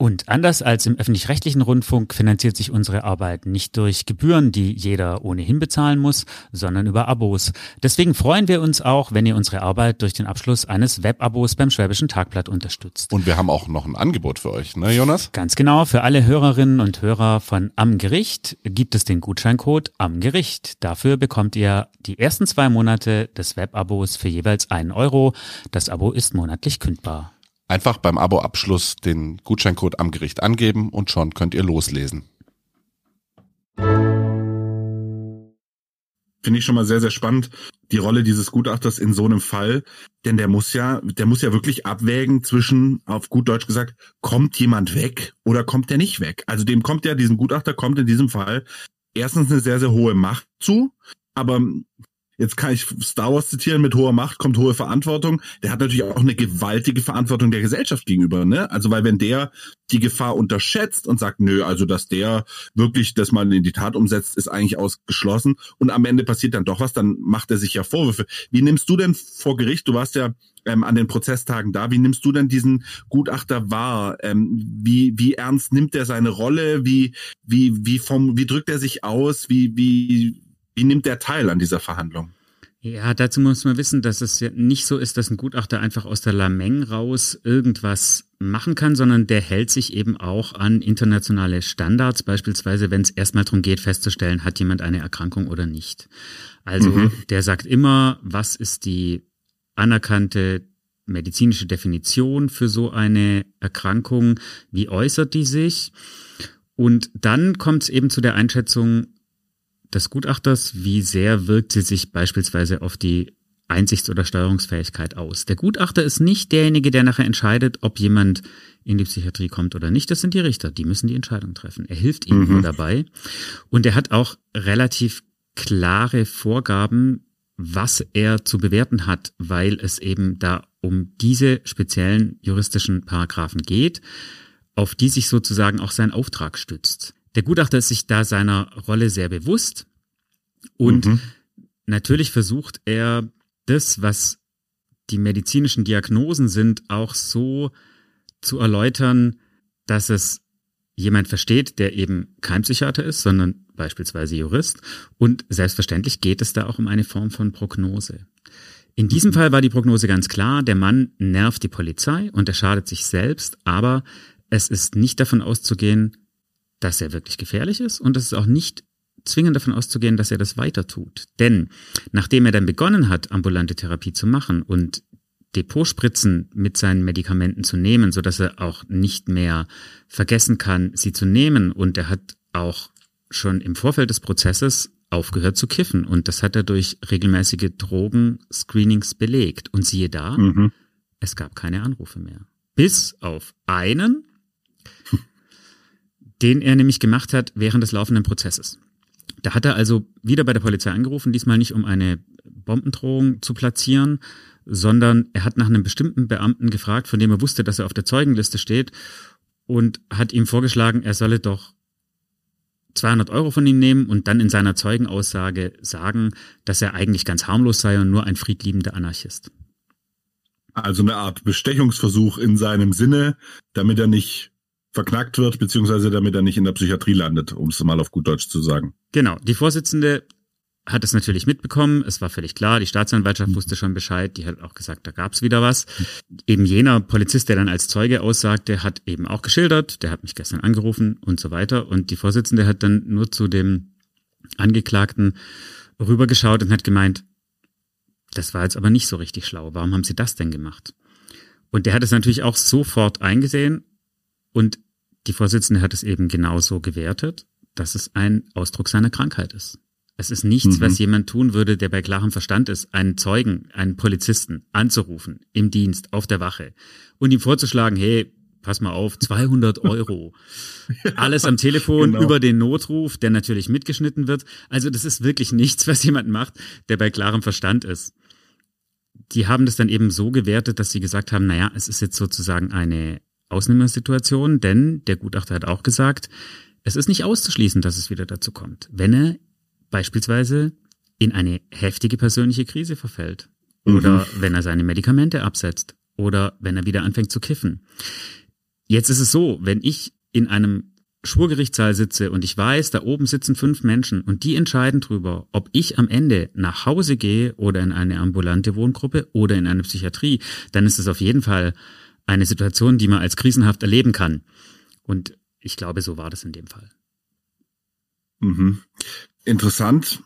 Und anders als im öffentlich-rechtlichen Rundfunk finanziert sich unsere Arbeit nicht durch Gebühren, die jeder ohnehin bezahlen muss, sondern über Abos. Deswegen freuen wir uns auch, wenn ihr unsere Arbeit durch den Abschluss eines Webabos beim Schwäbischen Tagblatt unterstützt. Und wir haben auch noch ein Angebot für euch, ne Jonas? Ganz genau, für alle Hörerinnen und Hörer von Am Gericht gibt es den Gutscheincode Am Gericht. Dafür bekommt ihr die ersten zwei Monate des Webabos für jeweils einen Euro. Das Abo ist monatlich kündbar. Einfach beim Abo-Abschluss den Gutscheincode am Gericht angeben und schon könnt ihr loslesen. Finde ich schon mal sehr, sehr spannend, die Rolle dieses Gutachters in so einem Fall. Denn der muss ja, der muss ja wirklich abwägen zwischen, auf gut Deutsch gesagt, kommt jemand weg oder kommt der nicht weg? Also dem kommt ja, diesem Gutachter kommt in diesem Fall erstens eine sehr, sehr hohe Macht zu, aber jetzt kann ich Star Wars zitieren, mit hoher Macht kommt hohe Verantwortung. Der hat natürlich auch eine gewaltige Verantwortung der Gesellschaft gegenüber, ne? Also weil wenn der die Gefahr unterschätzt und sagt, nö, also dass der wirklich das mal in die Tat umsetzt, ist eigentlich ausgeschlossen und am Ende passiert dann doch was, dann macht er sich ja Vorwürfe. Wie nimmst du denn vor Gericht, du warst ja ähm, an den Prozesstagen da, wie nimmst du denn diesen Gutachter wahr? Ähm, wie, wie ernst nimmt er seine Rolle? Wie, wie, wie vom, wie drückt er sich aus? Wie, wie, wie nimmt der teil an dieser Verhandlung? Ja, dazu muss man wissen, dass es ja nicht so ist, dass ein Gutachter einfach aus der Lameng raus irgendwas machen kann, sondern der hält sich eben auch an internationale Standards, beispielsweise wenn es erstmal darum geht, festzustellen, hat jemand eine Erkrankung oder nicht. Also mhm. der sagt immer, was ist die anerkannte medizinische Definition für so eine Erkrankung, wie äußert die sich? Und dann kommt es eben zu der Einschätzung, des Gutachters, wie sehr wirkt sie sich beispielsweise auf die Einsichts- oder Steuerungsfähigkeit aus. Der Gutachter ist nicht derjenige, der nachher entscheidet, ob jemand in die Psychiatrie kommt oder nicht. Das sind die Richter, die müssen die Entscheidung treffen. Er hilft ihnen mhm. nur dabei. Und er hat auch relativ klare Vorgaben, was er zu bewerten hat, weil es eben da um diese speziellen juristischen Paragraphen geht, auf die sich sozusagen auch sein Auftrag stützt. Der Gutachter ist sich da seiner Rolle sehr bewusst und mhm. natürlich versucht er das, was die medizinischen Diagnosen sind, auch so zu erläutern, dass es jemand versteht, der eben kein Psychiater ist, sondern beispielsweise Jurist. Und selbstverständlich geht es da auch um eine Form von Prognose. In diesem Fall war die Prognose ganz klar, der Mann nervt die Polizei und er schadet sich selbst, aber es ist nicht davon auszugehen, dass er wirklich gefährlich ist und es ist auch nicht zwingend davon auszugehen, dass er das weiter tut. Denn nachdem er dann begonnen hat, ambulante Therapie zu machen und Depotspritzen mit seinen Medikamenten zu nehmen, so dass er auch nicht mehr vergessen kann, sie zu nehmen und er hat auch schon im Vorfeld des Prozesses aufgehört zu kiffen und das hat er durch regelmäßige Drogen-Screenings belegt und siehe da, mhm. es gab keine Anrufe mehr. Bis auf einen, den er nämlich gemacht hat während des laufenden Prozesses. Da hat er also wieder bei der Polizei angerufen, diesmal nicht um eine Bombendrohung zu platzieren, sondern er hat nach einem bestimmten Beamten gefragt, von dem er wusste, dass er auf der Zeugenliste steht und hat ihm vorgeschlagen, er solle doch 200 Euro von ihm nehmen und dann in seiner Zeugenaussage sagen, dass er eigentlich ganz harmlos sei und nur ein friedliebender Anarchist. Also eine Art Bestechungsversuch in seinem Sinne, damit er nicht verknackt wird, beziehungsweise damit er nicht in der Psychiatrie landet, um es mal auf gut Deutsch zu sagen. Genau. Die Vorsitzende hat es natürlich mitbekommen. Es war völlig klar. Die Staatsanwaltschaft wusste schon Bescheid. Die hat auch gesagt, da gab's wieder was. Eben jener Polizist, der dann als Zeuge aussagte, hat eben auch geschildert. Der hat mich gestern angerufen und so weiter. Und die Vorsitzende hat dann nur zu dem Angeklagten rübergeschaut und hat gemeint, das war jetzt aber nicht so richtig schlau. Warum haben Sie das denn gemacht? Und der hat es natürlich auch sofort eingesehen und die Vorsitzende hat es eben genauso gewertet, dass es ein Ausdruck seiner Krankheit ist. Es ist nichts, mhm. was jemand tun würde, der bei klarem Verstand ist, einen Zeugen, einen Polizisten anzurufen im Dienst, auf der Wache und ihm vorzuschlagen, hey, pass mal auf, (laughs) 200 Euro. Alles am Telefon genau. über den Notruf, der natürlich mitgeschnitten wird. Also das ist wirklich nichts, was jemand macht, der bei klarem Verstand ist. Die haben das dann eben so gewertet, dass sie gesagt haben, naja, es ist jetzt sozusagen eine Ausnehmersituation, denn der Gutachter hat auch gesagt, es ist nicht auszuschließen, dass es wieder dazu kommt, wenn er beispielsweise in eine heftige persönliche Krise verfällt oder mhm. wenn er seine Medikamente absetzt oder wenn er wieder anfängt zu kiffen. Jetzt ist es so, wenn ich in einem Schwurgerichtssaal sitze und ich weiß, da oben sitzen fünf Menschen und die entscheiden drüber, ob ich am Ende nach Hause gehe oder in eine ambulante Wohngruppe oder in eine Psychiatrie, dann ist es auf jeden Fall eine Situation, die man als krisenhaft erleben kann. Und ich glaube, so war das in dem Fall. Mhm. Interessant.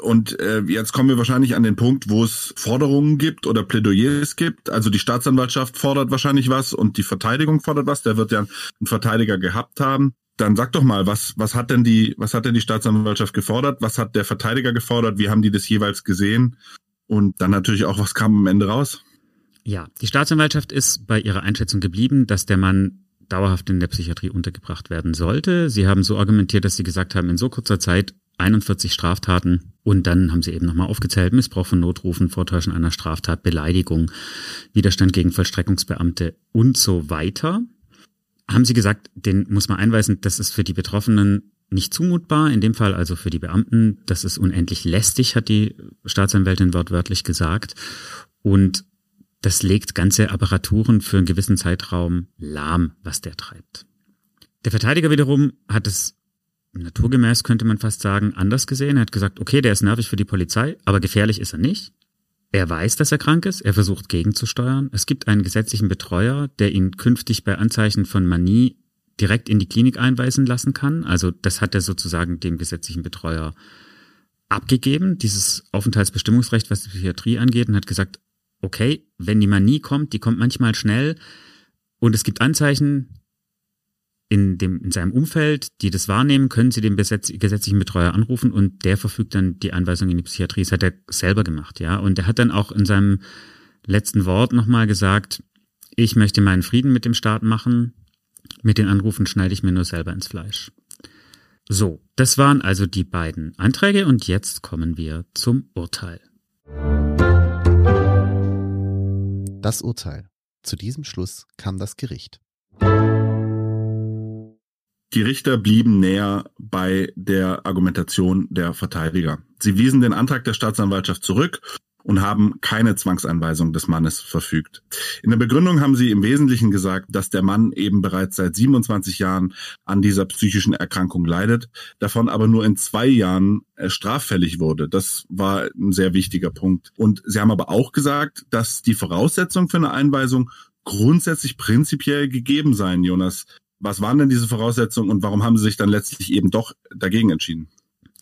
Und äh, jetzt kommen wir wahrscheinlich an den Punkt, wo es Forderungen gibt oder Plädoyers gibt. Also die Staatsanwaltschaft fordert wahrscheinlich was und die Verteidigung fordert was. Der wird ja einen Verteidiger gehabt haben. Dann sag doch mal, was, was hat denn die, was hat denn die Staatsanwaltschaft gefordert? Was hat der Verteidiger gefordert? Wie haben die das jeweils gesehen? Und dann natürlich auch, was kam am Ende raus? Ja, die Staatsanwaltschaft ist bei ihrer Einschätzung geblieben, dass der Mann dauerhaft in der Psychiatrie untergebracht werden sollte. Sie haben so argumentiert, dass sie gesagt haben, in so kurzer Zeit 41 Straftaten und dann haben sie eben nochmal aufgezählt, Missbrauch von Notrufen, Vortäuschen einer Straftat, Beleidigung, Widerstand gegen Vollstreckungsbeamte und so weiter. Haben sie gesagt, den muss man einweisen, das ist für die Betroffenen nicht zumutbar, in dem Fall also für die Beamten, das ist unendlich lästig, hat die Staatsanwältin wortwörtlich gesagt. Und das legt ganze Apparaturen für einen gewissen Zeitraum lahm, was der treibt. Der Verteidiger wiederum hat es naturgemäß, könnte man fast sagen, anders gesehen. Er hat gesagt, okay, der ist nervig für die Polizei, aber gefährlich ist er nicht. Er weiß, dass er krank ist, er versucht gegenzusteuern. Es gibt einen gesetzlichen Betreuer, der ihn künftig bei Anzeichen von Manie direkt in die Klinik einweisen lassen kann. Also das hat er sozusagen dem gesetzlichen Betreuer abgegeben, dieses Aufenthaltsbestimmungsrecht, was die Psychiatrie angeht, und hat gesagt, okay, wenn die Manie kommt, die kommt manchmal schnell und es gibt Anzeichen in, dem, in seinem Umfeld, die das wahrnehmen, können sie den gesetzlichen Betreuer anrufen und der verfügt dann die Anweisung in die Psychiatrie. Das hat er selber gemacht, ja. Und er hat dann auch in seinem letzten Wort nochmal gesagt, ich möchte meinen Frieden mit dem Staat machen. Mit den Anrufen schneide ich mir nur selber ins Fleisch. So, das waren also die beiden Anträge und jetzt kommen wir zum Urteil. Das Urteil. Zu diesem Schluss kam das Gericht. Die Richter blieben näher bei der Argumentation der Verteidiger. Sie wiesen den Antrag der Staatsanwaltschaft zurück und haben keine Zwangseinweisung des Mannes verfügt. In der Begründung haben sie im Wesentlichen gesagt, dass der Mann eben bereits seit 27 Jahren an dieser psychischen Erkrankung leidet, davon aber nur in zwei Jahren äh, straffällig wurde. Das war ein sehr wichtiger Punkt. Und sie haben aber auch gesagt, dass die Voraussetzungen für eine Einweisung grundsätzlich prinzipiell gegeben seien, Jonas. Was waren denn diese Voraussetzungen und warum haben sie sich dann letztlich eben doch dagegen entschieden?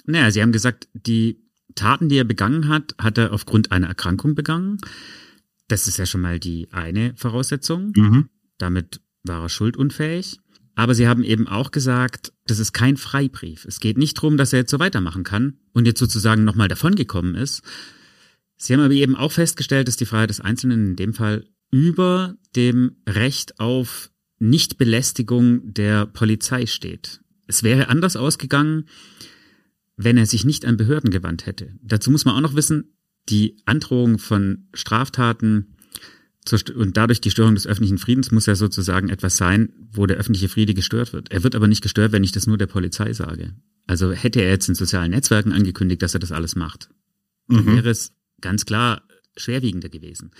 Naja, sie haben gesagt, die Taten, die er begangen hat, hat er aufgrund einer Erkrankung begangen. Das ist ja schon mal die eine Voraussetzung. Mhm. Damit war er schuldunfähig. Aber sie haben eben auch gesagt, das ist kein Freibrief. Es geht nicht darum, dass er jetzt so weitermachen kann und jetzt sozusagen nochmal davongekommen ist. Sie haben aber eben auch festgestellt, dass die Freiheit des Einzelnen in dem Fall über dem Recht auf Nichtbelästigung der Polizei steht. Es wäre anders ausgegangen, wenn er sich nicht an Behörden gewandt hätte. Dazu muss man auch noch wissen, die Androhung von Straftaten und dadurch die Störung des öffentlichen Friedens muss ja sozusagen etwas sein, wo der öffentliche Friede gestört wird. Er wird aber nicht gestört, wenn ich das nur der Polizei sage. Also hätte er jetzt in sozialen Netzwerken angekündigt, dass er das alles macht, dann mhm. wäre es ganz klar schwerwiegender gewesen.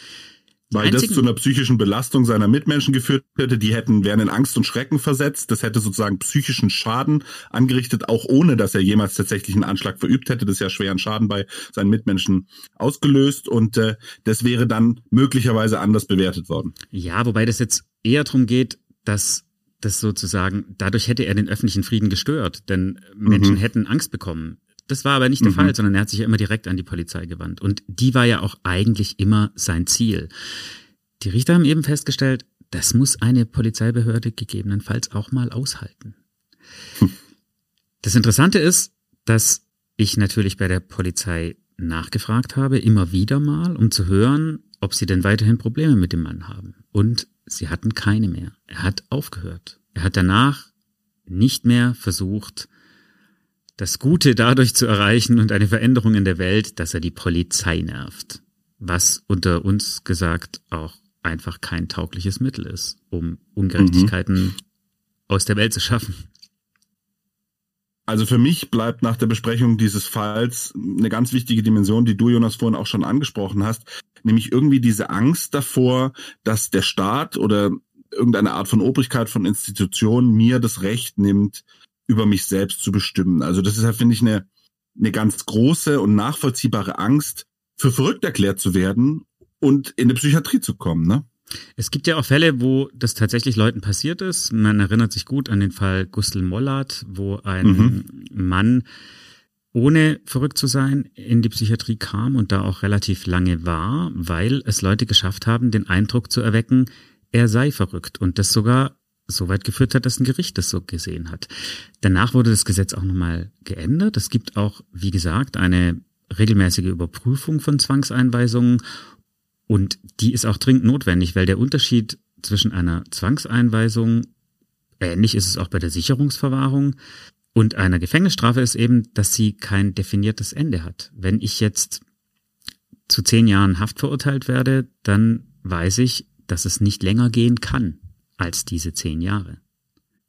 Weil das zu einer psychischen Belastung seiner Mitmenschen geführt hätte, die hätten, wären in Angst und Schrecken versetzt, das hätte sozusagen psychischen Schaden angerichtet, auch ohne, dass er jemals tatsächlich einen Anschlag verübt hätte, das ist ja schweren Schaden bei seinen Mitmenschen ausgelöst und äh, das wäre dann möglicherweise anders bewertet worden. Ja, wobei das jetzt eher darum geht, dass das sozusagen, dadurch hätte er den öffentlichen Frieden gestört, denn Menschen mhm. hätten Angst bekommen. Das war aber nicht der mhm. Fall, sondern er hat sich ja immer direkt an die Polizei gewandt. Und die war ja auch eigentlich immer sein Ziel. Die Richter haben eben festgestellt, das muss eine Polizeibehörde gegebenenfalls auch mal aushalten. Hm. Das Interessante ist, dass ich natürlich bei der Polizei nachgefragt habe, immer wieder mal, um zu hören, ob sie denn weiterhin Probleme mit dem Mann haben. Und sie hatten keine mehr. Er hat aufgehört. Er hat danach nicht mehr versucht, das Gute dadurch zu erreichen und eine Veränderung in der Welt, dass er die Polizei nervt. Was unter uns gesagt auch einfach kein taugliches Mittel ist, um Ungerechtigkeiten mhm. aus der Welt zu schaffen. Also für mich bleibt nach der Besprechung dieses Falls eine ganz wichtige Dimension, die du, Jonas, vorhin auch schon angesprochen hast, nämlich irgendwie diese Angst davor, dass der Staat oder irgendeine Art von Obrigkeit von Institutionen mir das Recht nimmt, über mich selbst zu bestimmen. Also das ist ja, finde ich, eine, eine ganz große und nachvollziehbare Angst, für verrückt erklärt zu werden und in die Psychiatrie zu kommen, ne? Es gibt ja auch Fälle, wo das tatsächlich Leuten passiert ist. Man erinnert sich gut an den Fall Gustl Mollert, wo ein mhm. Mann ohne verrückt zu sein in die Psychiatrie kam und da auch relativ lange war, weil es Leute geschafft haben, den Eindruck zu erwecken, er sei verrückt und das sogar so weit geführt hat, dass ein Gericht das so gesehen hat. Danach wurde das Gesetz auch nochmal geändert. Es gibt auch, wie gesagt, eine regelmäßige Überprüfung von Zwangseinweisungen und die ist auch dringend notwendig, weil der Unterschied zwischen einer Zwangseinweisung, ähnlich ist es auch bei der Sicherungsverwahrung, und einer Gefängnisstrafe ist eben, dass sie kein definiertes Ende hat. Wenn ich jetzt zu zehn Jahren Haft verurteilt werde, dann weiß ich, dass es nicht länger gehen kann als diese zehn Jahre.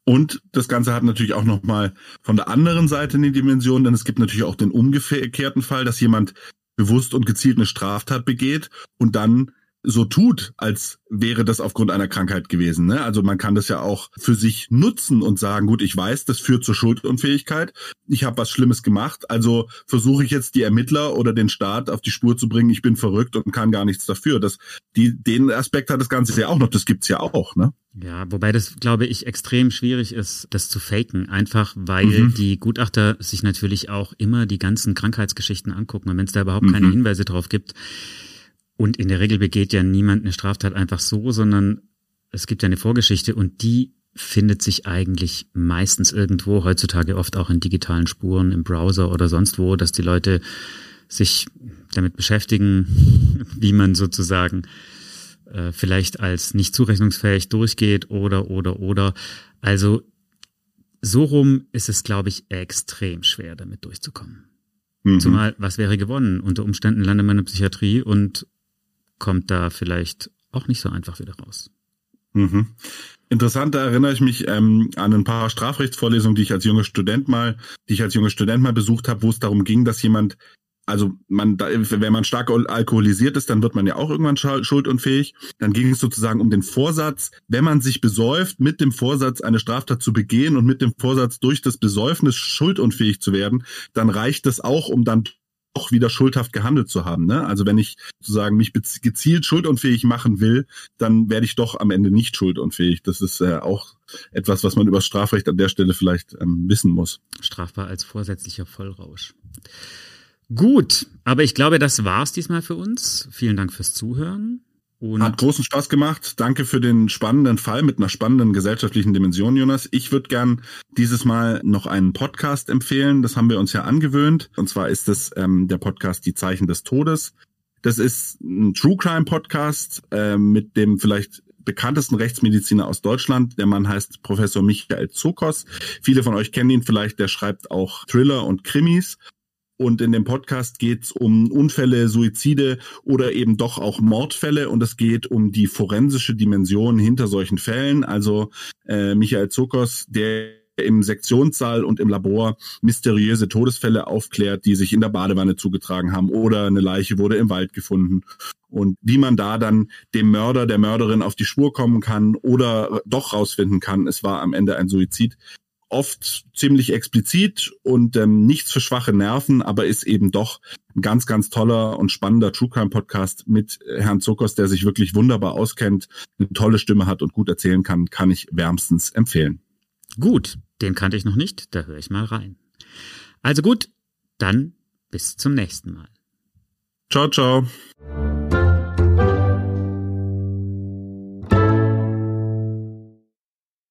Und das Ganze hat natürlich auch nochmal von der anderen Seite eine Dimension, denn es gibt natürlich auch den umgekehrten Fall, dass jemand bewusst und gezielt eine Straftat begeht und dann so tut, als wäre das aufgrund einer Krankheit gewesen. Ne? Also man kann das ja auch für sich nutzen und sagen, gut, ich weiß, das führt zur Schuldunfähigkeit. Ich habe was Schlimmes gemacht, also versuche ich jetzt die Ermittler oder den Staat auf die Spur zu bringen, ich bin verrückt und kann gar nichts dafür. Das, die, den Aspekt hat das Ganze ja auch noch, das gibt's ja auch, ne? Ja, wobei das, glaube ich, extrem schwierig ist, das zu faken. Einfach weil mhm. die Gutachter sich natürlich auch immer die ganzen Krankheitsgeschichten angucken. Und wenn es da überhaupt mhm. keine Hinweise drauf gibt, und in der Regel begeht ja niemand eine Straftat einfach so, sondern es gibt ja eine Vorgeschichte und die findet sich eigentlich meistens irgendwo, heutzutage oft auch in digitalen Spuren im Browser oder sonst wo, dass die Leute sich damit beschäftigen, (laughs) wie man sozusagen äh, vielleicht als nicht zurechnungsfähig durchgeht oder oder oder. Also so rum ist es, glaube ich, extrem schwer, damit durchzukommen. Mhm. Zumal, was wäre gewonnen? Unter Umständen landet man in der Psychiatrie und kommt da vielleicht auch nicht so einfach wieder raus. Mhm. Interessant, da erinnere ich mich ähm, an ein paar Strafrechtsvorlesungen, die ich als junger Student mal, die ich als junger Student mal besucht habe, wo es darum ging, dass jemand also man, wenn man stark alkoholisiert ist, dann wird man ja auch irgendwann schuldunfähig. Dann ging es sozusagen um den Vorsatz, wenn man sich besäuft, mit dem Vorsatz, eine Straftat zu begehen und mit dem Vorsatz, durch das Besäufnis schuldunfähig zu werden, dann reicht es auch, um dann auch wieder schuldhaft gehandelt zu haben. Ne? Also wenn ich sozusagen mich gezielt schuldunfähig machen will, dann werde ich doch am Ende nicht schuldunfähig. Das ist äh, auch etwas, was man über Strafrecht an der Stelle vielleicht ähm, wissen muss. Strafbar als vorsätzlicher Vollrausch. Gut, aber ich glaube, das war's diesmal für uns. Vielen Dank fürs Zuhören. Und Hat großen Spaß gemacht. Danke für den spannenden Fall mit einer spannenden gesellschaftlichen Dimension, Jonas. Ich würde gern dieses Mal noch einen Podcast empfehlen. Das haben wir uns ja angewöhnt. Und zwar ist es ähm, der Podcast Die Zeichen des Todes. Das ist ein True Crime Podcast äh, mit dem vielleicht bekanntesten Rechtsmediziner aus Deutschland. Der Mann heißt Professor Michael Zokos. Viele von euch kennen ihn vielleicht. Der schreibt auch Thriller und Krimis. Und in dem Podcast geht es um Unfälle, Suizide oder eben doch auch Mordfälle. Und es geht um die forensische Dimension hinter solchen Fällen. Also äh, Michael Zuckers, der im Sektionssaal und im Labor mysteriöse Todesfälle aufklärt, die sich in der Badewanne zugetragen haben oder eine Leiche wurde im Wald gefunden. Und wie man da dann dem Mörder, der Mörderin auf die Spur kommen kann oder doch rausfinden kann, es war am Ende ein Suizid oft ziemlich explizit und ähm, nichts für schwache Nerven, aber ist eben doch ein ganz, ganz toller und spannender True Crime Podcast mit Herrn Zuckers, der sich wirklich wunderbar auskennt, eine tolle Stimme hat und gut erzählen kann, kann ich wärmstens empfehlen. Gut, den kannte ich noch nicht, da höre ich mal rein. Also gut, dann bis zum nächsten Mal. Ciao, ciao.